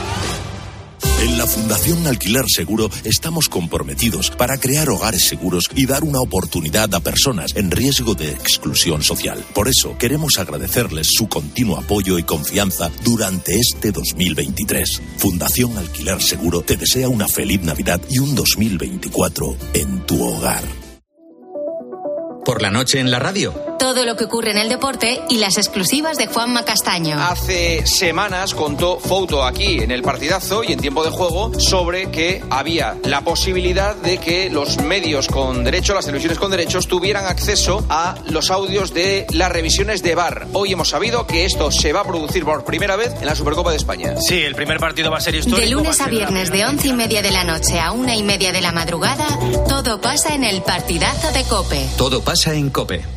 En la Fundación Alquiler Seguro estamos comprometidos para crear hogares seguros y dar una oportunidad a personas en riesgo de exclusión social. Por eso queremos agradecerles su continuo apoyo y confianza durante este 2023. Fundación Alquiler Seguro te desea una feliz Navidad y un 2024 en tu hogar. Por la noche en la radio. Todo lo que ocurre en el deporte y las exclusivas de Juanma Castaño. Hace semanas contó Foto aquí en el partidazo y en tiempo de juego sobre que había la posibilidad de que los medios con derecho, las televisiones con derechos, tuvieran acceso a los audios de las revisiones de VAR. Hoy hemos sabido que esto se va a producir por primera vez en la Supercopa de España. Sí, el primer partido va a ser histórico. De lunes a viernes de once y media de la noche a una y media de la madrugada, todo pasa en el partidazo de Cope. Todo pasa en Cope.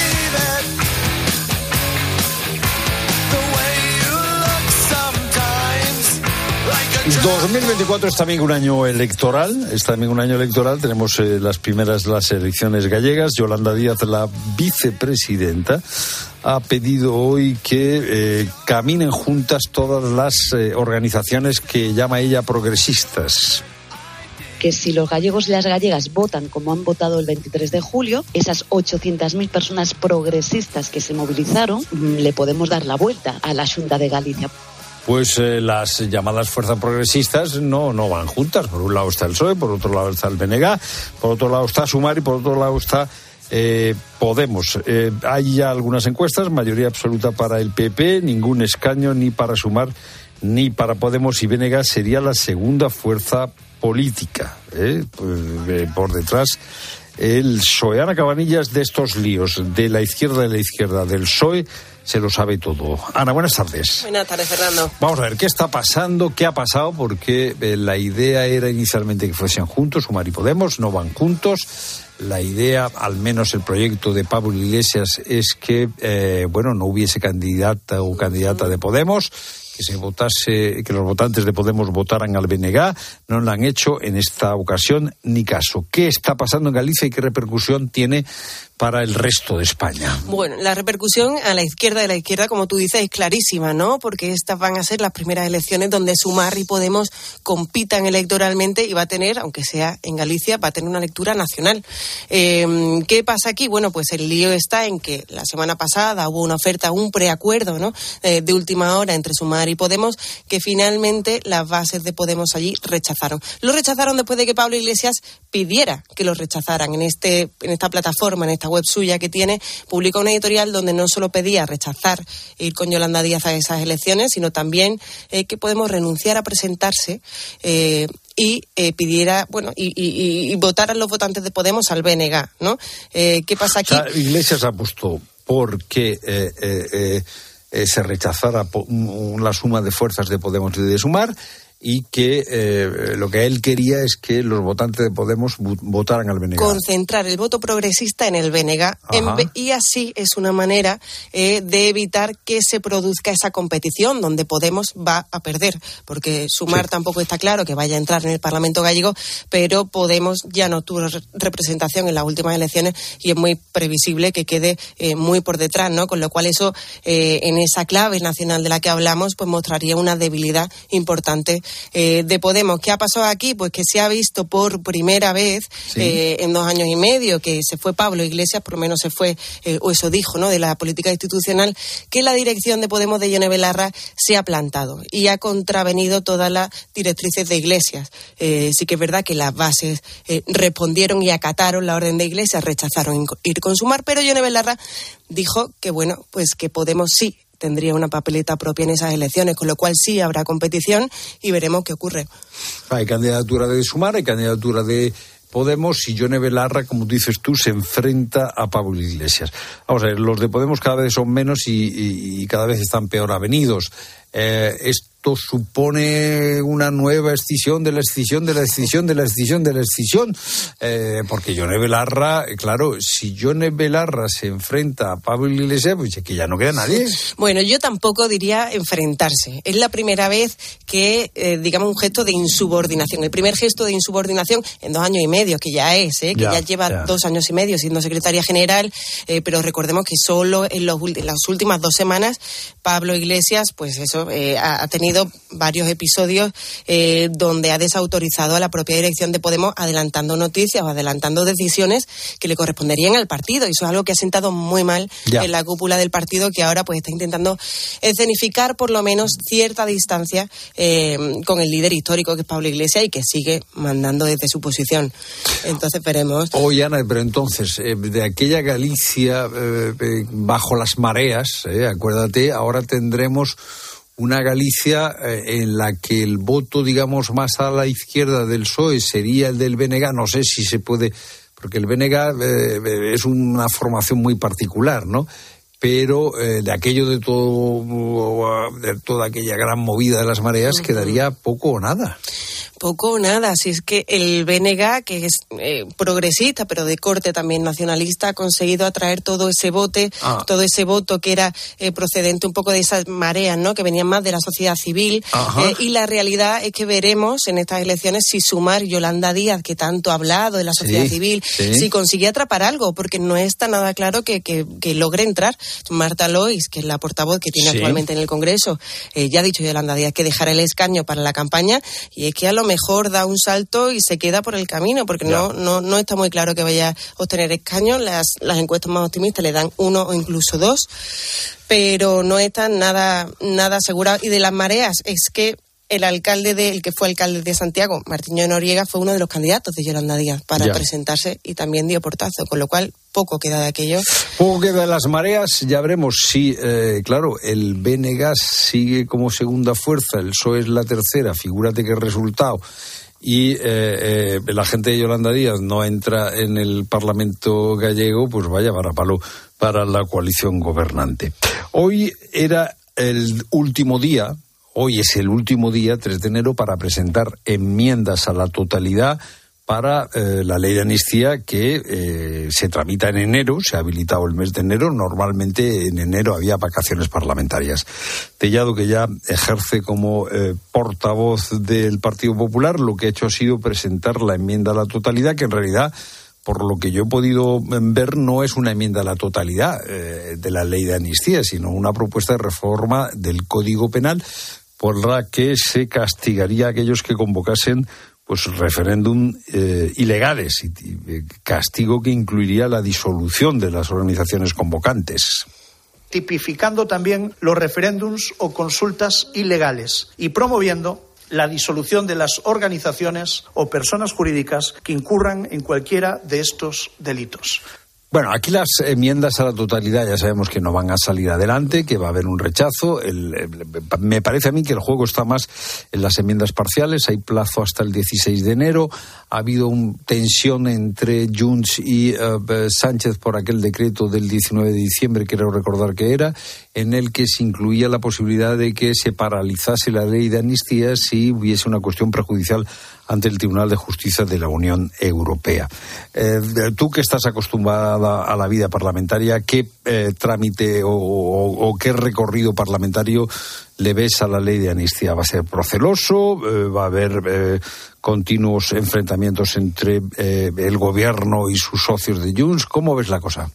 2024 es también un año electoral, es también un año electoral. Tenemos eh, las primeras las elecciones gallegas. Yolanda Díaz, la vicepresidenta, ha pedido hoy que eh, caminen juntas todas las eh, organizaciones que llama ella progresistas que si los gallegos y las gallegas votan como han votado el 23 de julio, esas 800.000 personas progresistas que se movilizaron, mm, le podemos dar la vuelta a la Junta de Galicia pues eh, las llamadas fuerzas progresistas no, no van juntas. Por un lado está el PSOE, por otro lado está el BNG, por otro lado está Sumar y por otro lado está eh, Podemos. Eh, hay ya algunas encuestas, mayoría absoluta para el PP, ningún escaño ni para Sumar ni para Podemos y BNG sería la segunda fuerza política. Pues, por detrás el PSOE. Ana Cabanillas de estos líos, de la izquierda de la izquierda, del PSOE se lo sabe todo. Ana, buenas tardes. Buenas tardes, Fernando. Vamos a ver, ¿qué está pasando? ¿Qué ha pasado? Porque eh, la idea era inicialmente que fuesen juntos, Sumar y Podemos, no van juntos. La idea, al menos el proyecto de Pablo Iglesias, es que, eh, bueno, no hubiese candidata o candidata de Podemos que se votase, que los votantes de Podemos votaran al BNG, no lo han hecho en esta ocasión ni caso. ¿Qué está pasando en Galicia y qué repercusión tiene para el resto de España? Bueno, la repercusión a la izquierda de la izquierda, como tú dices, es clarísima, ¿no? Porque estas van a ser las primeras elecciones donde Sumar y Podemos compitan electoralmente y va a tener, aunque sea en Galicia, va a tener una lectura nacional. Eh, ¿Qué pasa aquí? Bueno, pues el lío está en que la semana pasada hubo una oferta, un preacuerdo, ¿no? Eh, de última hora entre Sumar y Podemos, que finalmente las bases de Podemos allí rechazaron. Lo rechazaron después de que Pablo Iglesias pidiera que lo rechazaran en este en esta plataforma, en esta web suya que tiene, publicó una editorial donde no solo pedía rechazar ir con Yolanda Díaz a esas elecciones, sino también eh, que Podemos renunciar a presentarse eh, y eh, pidiera, bueno, y, y, y, votaran los votantes de Podemos al BNG, ¿no? Eh, ¿Qué pasa aquí? O sea, Iglesias apostó porque se rechazara la suma de fuerzas de Podemos y de Sumar y que eh, lo que él quería es que los votantes de Podemos vo- votaran al BNG. concentrar el voto progresista en el en ve- y así es una manera eh, de evitar que se produzca esa competición donde Podemos va a perder, porque Sumar tampoco está claro que vaya a entrar en el Parlamento gallego, pero Podemos ya no tuvo re- representación en las últimas elecciones y es muy previsible que quede eh, muy por detrás, ¿no? Con lo cual eso eh, en esa clave nacional de la que hablamos pues mostraría una debilidad importante eh, de Podemos. ¿Qué ha pasado aquí? Pues que se ha visto por primera vez Sí. eh, en dos años y medio que se fue Pablo Iglesias, por lo menos se fue, eh, o eso dijo, ¿no? De la política institucional, que la dirección de Podemos de Yone Belarra se ha plantado y ha contravenido todas las directrices de Iglesias. Eh, sí que es verdad que las bases eh, respondieron y acataron la orden de Iglesias, rechazaron ir con Sumar, pero Yone Belarra dijo que, bueno, pues que Podemos sí tendría una papeleta propia en esas elecciones, con lo cual sí habrá competición y veremos qué ocurre. Hay candidatura de Sumar, hay candidatura de Podemos y Yone Belarra, como dices tú, se enfrenta a Pablo Iglesias. Vamos a ver, los de Podemos cada vez son menos y, cada vez están peor avenidos. Eh, esto supone una nueva escisión de la escisión de la escisión de la escisión de la escisión, eh, porque Yone Belarra, eh, claro, si Yone Belarra se enfrenta a Pablo Iglesias, pues es que ya no queda nadie. Bueno, yo tampoco diría enfrentarse. Es la primera vez que, eh, digamos, un gesto de insubordinación. El primer gesto de insubordinación en dos años y medio, que ya es, ¿eh? que Ya, ya, lleva ya. dos años y medio siendo secretaria general, eh, pero recordemos que solo en, los ulti- las últimas dos semanas Pablo Iglesias, pues eso, eh, ha, ha tenido varios episodios eh, donde ha desautorizado a la propia dirección de Podemos adelantando noticias o adelantando decisiones que le corresponderían al partido. Y eso es algo que ha sentado muy mal Ya. en la cúpula del partido que ahora pues está intentando escenificar por lo menos cierta distancia eh, con el líder histórico que es Pablo Iglesias y que sigue mandando desde su posición. Entonces veremos. Oye, Ana, pero entonces, eh, de aquella Galicia eh, bajo las mareas, acuérdate, ahora tendremos una Galicia eh, en la que el voto, digamos, más a la izquierda del PSOE sería el del BNG. No sé si se puede, porque el BNG eh, es una formación muy particular, ¿no? Pero eh, de aquello de todo, de toda aquella gran movida de las mareas quedaría poco o nada. Poco o nada, si es que el BNG, que es eh, progresista, pero de corte también nacionalista, ha conseguido atraer todo ese vote, Ah. todo ese voto que era eh, procedente un poco de esas mareas, ¿no? Que venían más de la sociedad civil. Eh, y la realidad es que veremos en estas elecciones si sumar Yolanda Díaz, que tanto ha hablado de la sociedad Sí, civil, sí. si consigue atrapar algo, porque no está nada claro que, que- que logre entrar. Marta Lois, que es la portavoz que tiene Sí. actualmente en el Congreso, eh, ya ha dicho Yolanda Díaz que dejará el escaño para la campaña y es que a lo mejor da un salto y se queda por el camino porque no, no, no está muy claro que vaya a obtener escaños. Las, las encuestas más optimistas le dan uno o incluso dos, pero no están nada, nada asegurado. Y de las mareas es que el alcalde de, el que fue alcalde de Santiago, Martiño Noriega, fue uno de los candidatos de Yolanda Díaz para Ya. presentarse y también dio portazo, con lo cual poco queda de aquello. Poco queda de las mareas, ya veremos si, eh, claro, el BNG sigue como segunda fuerza, el PSOE es la tercera, figúrate qué resultado. Y eh, eh, la gente de Yolanda Díaz no entra en el Parlamento gallego, pues vaya para palo para la coalición gobernante. Hoy era el último día, hoy es el último día, 3 de enero, para presentar enmiendas a la totalidad para eh, la ley de amnistía que eh, se tramita en enero, se ha habilitado el mes de enero, normalmente en enero había vacaciones parlamentarias. Tellado, que ya ejerce como eh, portavoz del Partido Popular, lo que ha hecho ha sido presentar la enmienda a la totalidad, que en realidad por lo que yo he podido ver, no es una enmienda a la totalidad de la ley de amnistía, sino una propuesta de reforma del Código Penal por la que se castigaría a aquellos que convocasen pues referéndum eh, ilegales y, eh, castigo que incluiría la disolución de las organizaciones convocantes tipificando también los referéndums o consultas ilegales y promoviendo la disolución de las organizaciones o personas jurídicas que incurran en cualquiera de estos delitos. Bueno, aquí las enmiendas a la totalidad ya sabemos que no van a salir adelante, que va a haber un rechazo. me parece a mí que el juego está más en las enmiendas parciales. Hay plazo hasta el 16 de enero. Ha habido una tensión entre Junts y eh, Sánchez por aquel decreto del 19 de diciembre, quiero recordar que era, en el que se incluía la posibilidad de que se paralizase la ley de amnistía si hubiese una cuestión prejudicial ante el Tribunal de Justicia de la Unión Europea. Eh, tú que estás acostumbrada a la vida parlamentaria, ¿qué eh, trámite o, qué recorrido parlamentario le ves a la ley de amnistía? ¿Va a ser proceloso? Eh, ¿Va a haber continuos enfrentamientos entre eh, el gobierno y sus socios de Junts. ¿Cómo ves la cosa?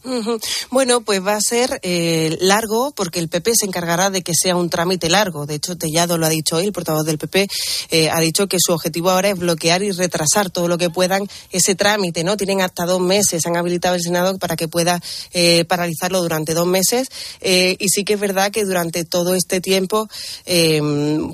Bueno, pues va a ser eh, largo porque el PP se encargará de que sea un trámite largo. De hecho, Tellado lo ha dicho hoy, el portavoz del PP eh, ha dicho que su objetivo ahora es bloquear y retrasar todo lo que puedan ese trámite, ¿no? Tienen hasta dos meses, han habilitado el Senado para que pueda paralizarlo durante dos meses y sí que es verdad que durante todo este tiempo,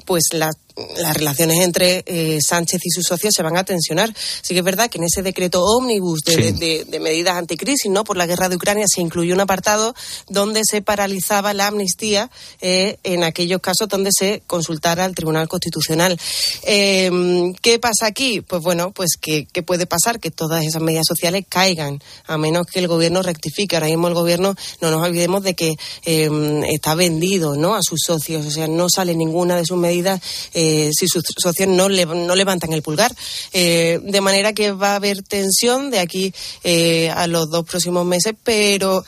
pues las las relaciones entre eh, Sánchez y sus socios se van a tensionar. Sí que es verdad que en ese decreto ómnibus de, medidas anticrisis, ¿no? Por la guerra de Ucrania se incluyó un apartado donde se paralizaba la amnistía eh, en aquellos casos donde se consultara al Tribunal Constitucional. Em, ¿Qué pasa aquí? Pues bueno, pues que, puede pasar que todas esas medidas sociales caigan, a menos que el gobierno rectifique. Ahora mismo el gobierno, no nos olvidemos de que em, está vendido, ¿no? A sus socios, o sea, no sale ninguna de sus medidas. Eh, si sus socios no, no levantan el pulgar. Eh, de manera que va a haber tensión de aquí eh, a los dos próximos meses, pero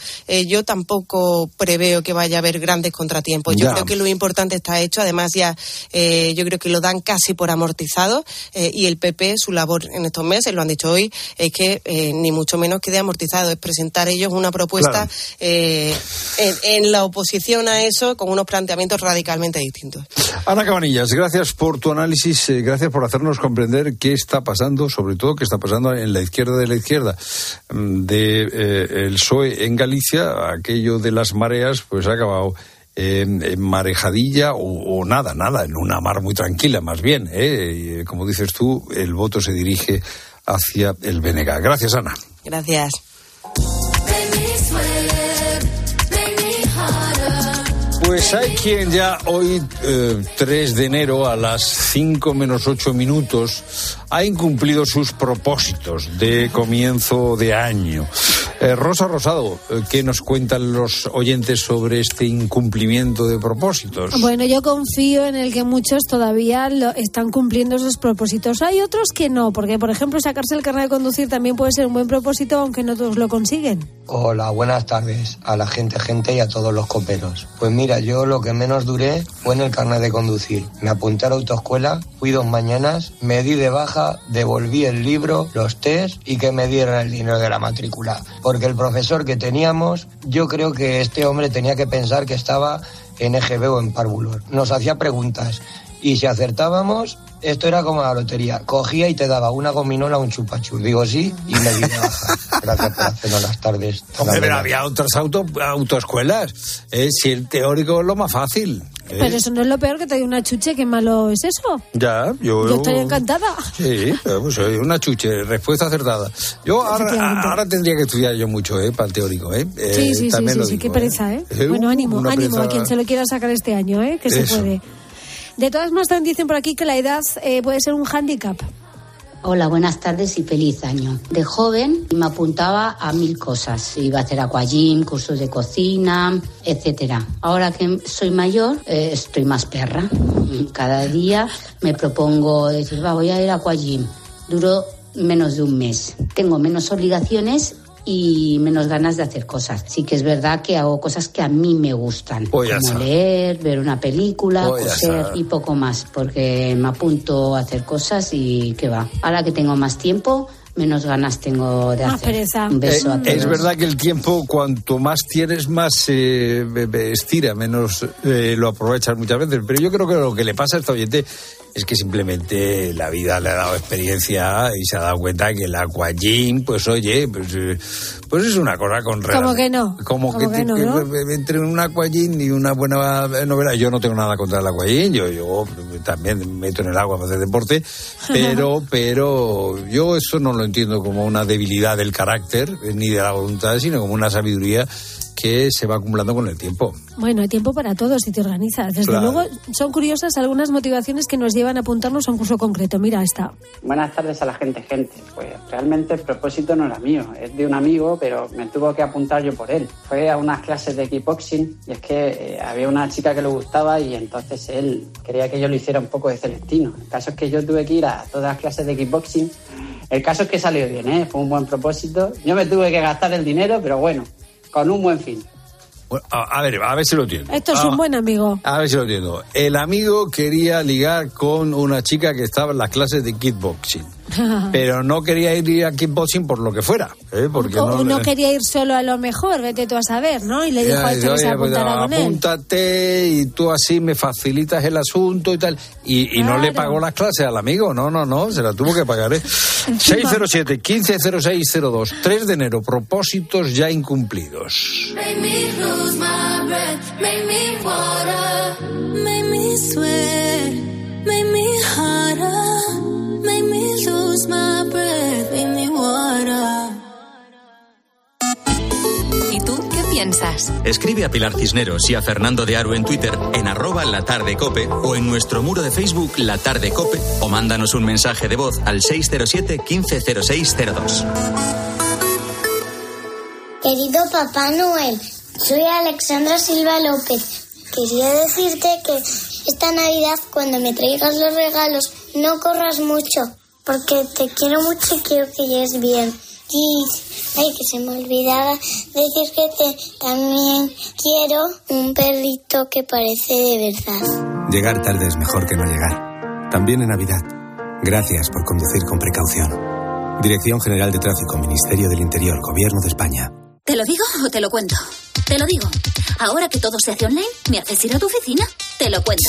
yo tampoco preveo que vaya a haber grandes contratiempos. Yo creo que lo importante está hecho. Además, ya yo creo que lo dan casi por amortizado y el PP, su labor en estos meses, lo han dicho hoy, es que ni mucho menos quede amortizado, es presentar ellos una propuesta en, la oposición a eso con unos planteamientos radicalmente distintos. Ana Cabanillas, gracias por tu análisis, eh, gracias por hacernos comprender qué está pasando, sobre todo qué está pasando en la izquierda de la izquierda mm, de eh, el PSOE en Galicia. Aquello de las mareas, pues ha acabado en, marejadilla o, nada, nada, en una mar muy tranquila, más bien. ¿eh? como dices tú, el voto se dirige hacia el BNG. Gracias, Ana. Gracias. Pues hay quien ya hoy, 3 eh, de enero, a las 5 menos 8 minutos, ha incumplido sus propósitos de comienzo de año. Eh, Rosa Rosado, eh, ¿qué nos cuentan los oyentes sobre este incumplimiento de propósitos? Bueno, yo confío en el que muchos todavía lo están cumpliendo esos propósitos. Hay otros que no, porque por ejemplo sacarse el carnet de conducir también puede ser un buen propósito, aunque no todos lo consiguen. Hola, buenas tardes a la gente, gente y a todos los coperos. Pues mira, yo lo que menos duré fue en el carnet de conducir. Me apunté a la autoescuela, fui dos mañanas, me di de baja, devolví el libro, los test y que me dieran el dinero de la matrícula. Porque el profesor que teníamos, yo creo que este hombre tenía que pensar que estaba en EGB o en Párvulo. Nos hacía preguntas y si acertábamos, esto era como la lotería. Cogía y te daba una gominola o un chupachur. Digo sí y me di baja. Gracias por hacerlo las tardes. Hombre, pero había otras auto, autoescuelas. Eh, si el teórico es lo más fácil. Eh. Pero eso no es lo peor que te una chuche, qué malo es eso. Ya, yo. Yo estoy encantada. Sí, pues una chuche, respuesta acertada. Yo ahora, tendría que estudiar yo mucho, ¿eh? Para el teórico, ¿eh? sí, sí, sí, sí, sí, qué pereza, ¿eh? bueno, ánimo, ánimo a quien se lo quiera sacar este año, ¿eh? Que se puede. De todas maneras, también dicen por aquí que la edad eh, puede ser un hándicap. Hola, buenas tardes y feliz año. De joven me apuntaba a mil cosas. Iba a hacer aquagym, cursos de cocina, etcétera. Ahora que soy mayor, eh, estoy más perra. Cada día me propongo decir, va, voy a ir a aquagym. Duro menos de un mes. Tengo menos obligaciones y menos ganas de hacer cosas. Sí que es verdad que hago cosas que a mí me gustan, ya como leer, ver una película, ya coser y poco más, porque me apunto a hacer cosas y que va. Ahora que tengo más tiempo, menos ganas tengo de Más hacer. pereza. Un beso a Eh, todos. es verdad que el tiempo, cuanto más tienes, más eh, estira, menos eh, lo aprovechas muchas veces. Pero yo creo que lo que le pasa a esta oyente es que simplemente la vida le ha dado experiencia y se ha dado cuenta que el aquagym, pues oye, pues, eh, pues es una cosa con ¿Cómo que no? Como ¿Cómo que, no, que- no? entre un aquagym y una buena novela. Yo no tengo nada contra el aquagym, yo, yo también me meto en el agua para hacer deporte, pero, pero yo eso no lo entiendo como una debilidad del carácter eh, ni de la voluntad, sino como una sabiduría que se va acumulando con el tiempo. Bueno, hay tiempo para todo si te organizas. Desde Claro. luego, son curiosas algunas motivaciones que nos llevan a apuntarnos a un curso concreto. Mira esta. Buenas tardes a la gente, gente. Pues realmente el propósito no era mío, es de un amigo, pero me tuvo que apuntar yo por él. Fue a unas clases de kickboxing y es que eh, había una chica que le gustaba y entonces él quería que yo lo hiciera un poco de celestino. El caso es que yo tuve que ir a todas las clases de kickboxing. El caso es que salió bien, ¿eh? fue un buen propósito. Yo me tuve que gastar el dinero, pero bueno, con un buen fin. A, a ver, a ver si lo entiendo. Esto es Ah, un buen amigo. A ver si lo entiendo. El amigo quería ligar con una chica que estaba en las clases de kickboxing. Pero no quería ir a kickboxing por lo que fuera. ¿eh? Porque O no, no quería ir solo a lo mejor, vete tú a saber, ¿no? Y le dijo Ya, a este que se oye, pues, apuntara con él. apúntate y tú así me facilitas el asunto y tal. Y, y no le Claro. pagó las clases al amigo, no, no, no, se la tuvo que pagar. ¿eh? 607-150602, 3 de enero, propósitos ya incumplidos. Make me lose my breath, make me water, make me sweat, piensas? Escribe a Pilar Cisneros y a Fernando de Aro en Twitter en arroba la tarde cope o en nuestro muro de Facebook La Tarde Cope o mándanos un mensaje de voz al 607 150602. Querido Papá Noel, soy Alexandra Silva López. Quería decirte que esta Navidad cuando me traigas los regalos no corras mucho, porque te quiero mucho y quiero que llegues bien. Y, ay, que se me olvidaba decir que te, también quiero un perrito que parece de verdad. Llegar tarde es mejor que no llegar. También en Navidad. Gracias por conducir con precaución. Dirección General de Tráfico, Ministerio del Interior, Gobierno de España. ¿Te lo digo o te lo cuento? Te lo digo. Ahora que todo se hace online, ¿me haces ir a tu oficina? Te lo cuento.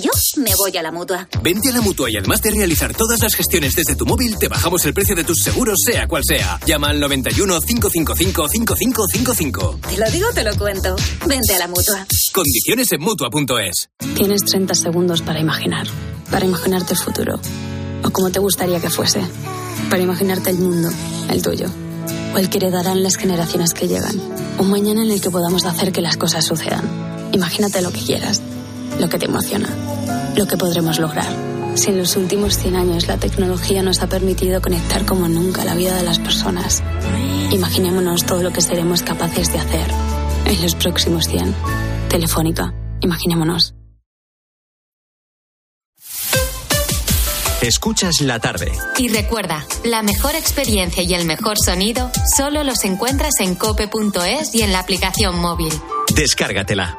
Yo me voy a la mutua. Vente a la mutua y además de realizar todas las gestiones desde tu móvil, te bajamos el precio de tus seguros, sea cual sea. Llama al 91 555 5555. Te lo digo, te lo cuento. Vente a la mutua. Condiciones en mutua.es. Tienes 30 segundos para imaginar, para imaginarte el futuro, o como te gustaría que fuese, para imaginarte el mundo, el tuyo, o el que heredarán las generaciones que llegan, un mañana en el que podamos hacer que las cosas sucedan. Imagínate lo que quieras, lo que te emociona, lo que podremos lograr. Si en los últimos 100 años la tecnología nos ha permitido conectar como nunca la vida de las personas, imaginémonos todo lo que seremos capaces de hacer en los próximos 100. Telefónica, imaginémonos. Escuchas la tarde. Y recuerda, la mejor experiencia y el mejor sonido solo los encuentras en cope.es y en la aplicación móvil. Descárgatela.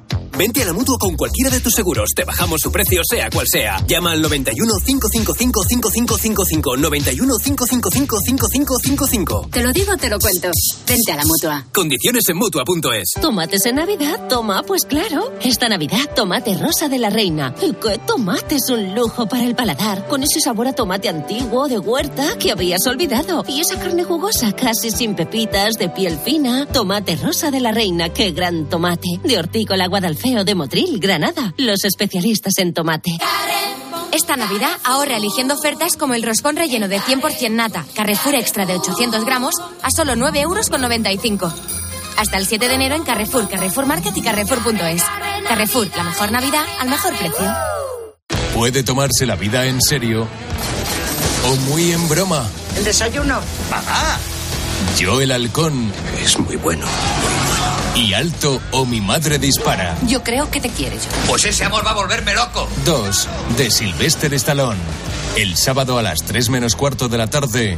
Vente a la mutua con cualquiera de tus seguros. Te bajamos su precio, sea cual sea. Llama al 91 555 5555. 91 555 5555. Te lo digo te lo cuento. Vente a la mutua. Condiciones en mutua.es. ¿Tomates en Navidad? Toma, pues claro. Esta Navidad, tomate rosa de la reina. ¿Y qué tomate es un lujo para el paladar? Con ese sabor a tomate antiguo, de huerta, que habías olvidado. Y esa carne jugosa, casi sin pepitas, de piel fina. Tomate rosa de la reina, qué gran tomate. De Hortícola De Motril, Granada. Los especialistas en tomate. Esta Navidad ahorra eligiendo ofertas como el roscón relleno de 100% nata, Carrefour Extra de 800 gramos a solo 9,95 euros. Hasta el 7 de enero en Carrefour, Carrefour Market y Carrefour.es. Carrefour, la mejor Navidad al mejor precio. Puede tomarse la vida en serio o muy en broma. ¿El desayuno? ¡Papá! Yo el halcón es muy bueno. Y alto o mi madre dispara. Yo creo que te quiere yo. Pues ese amor va a volverme loco. 2. De Sylvester Stallone. El sábado a las 3 menos cuarto de la tarde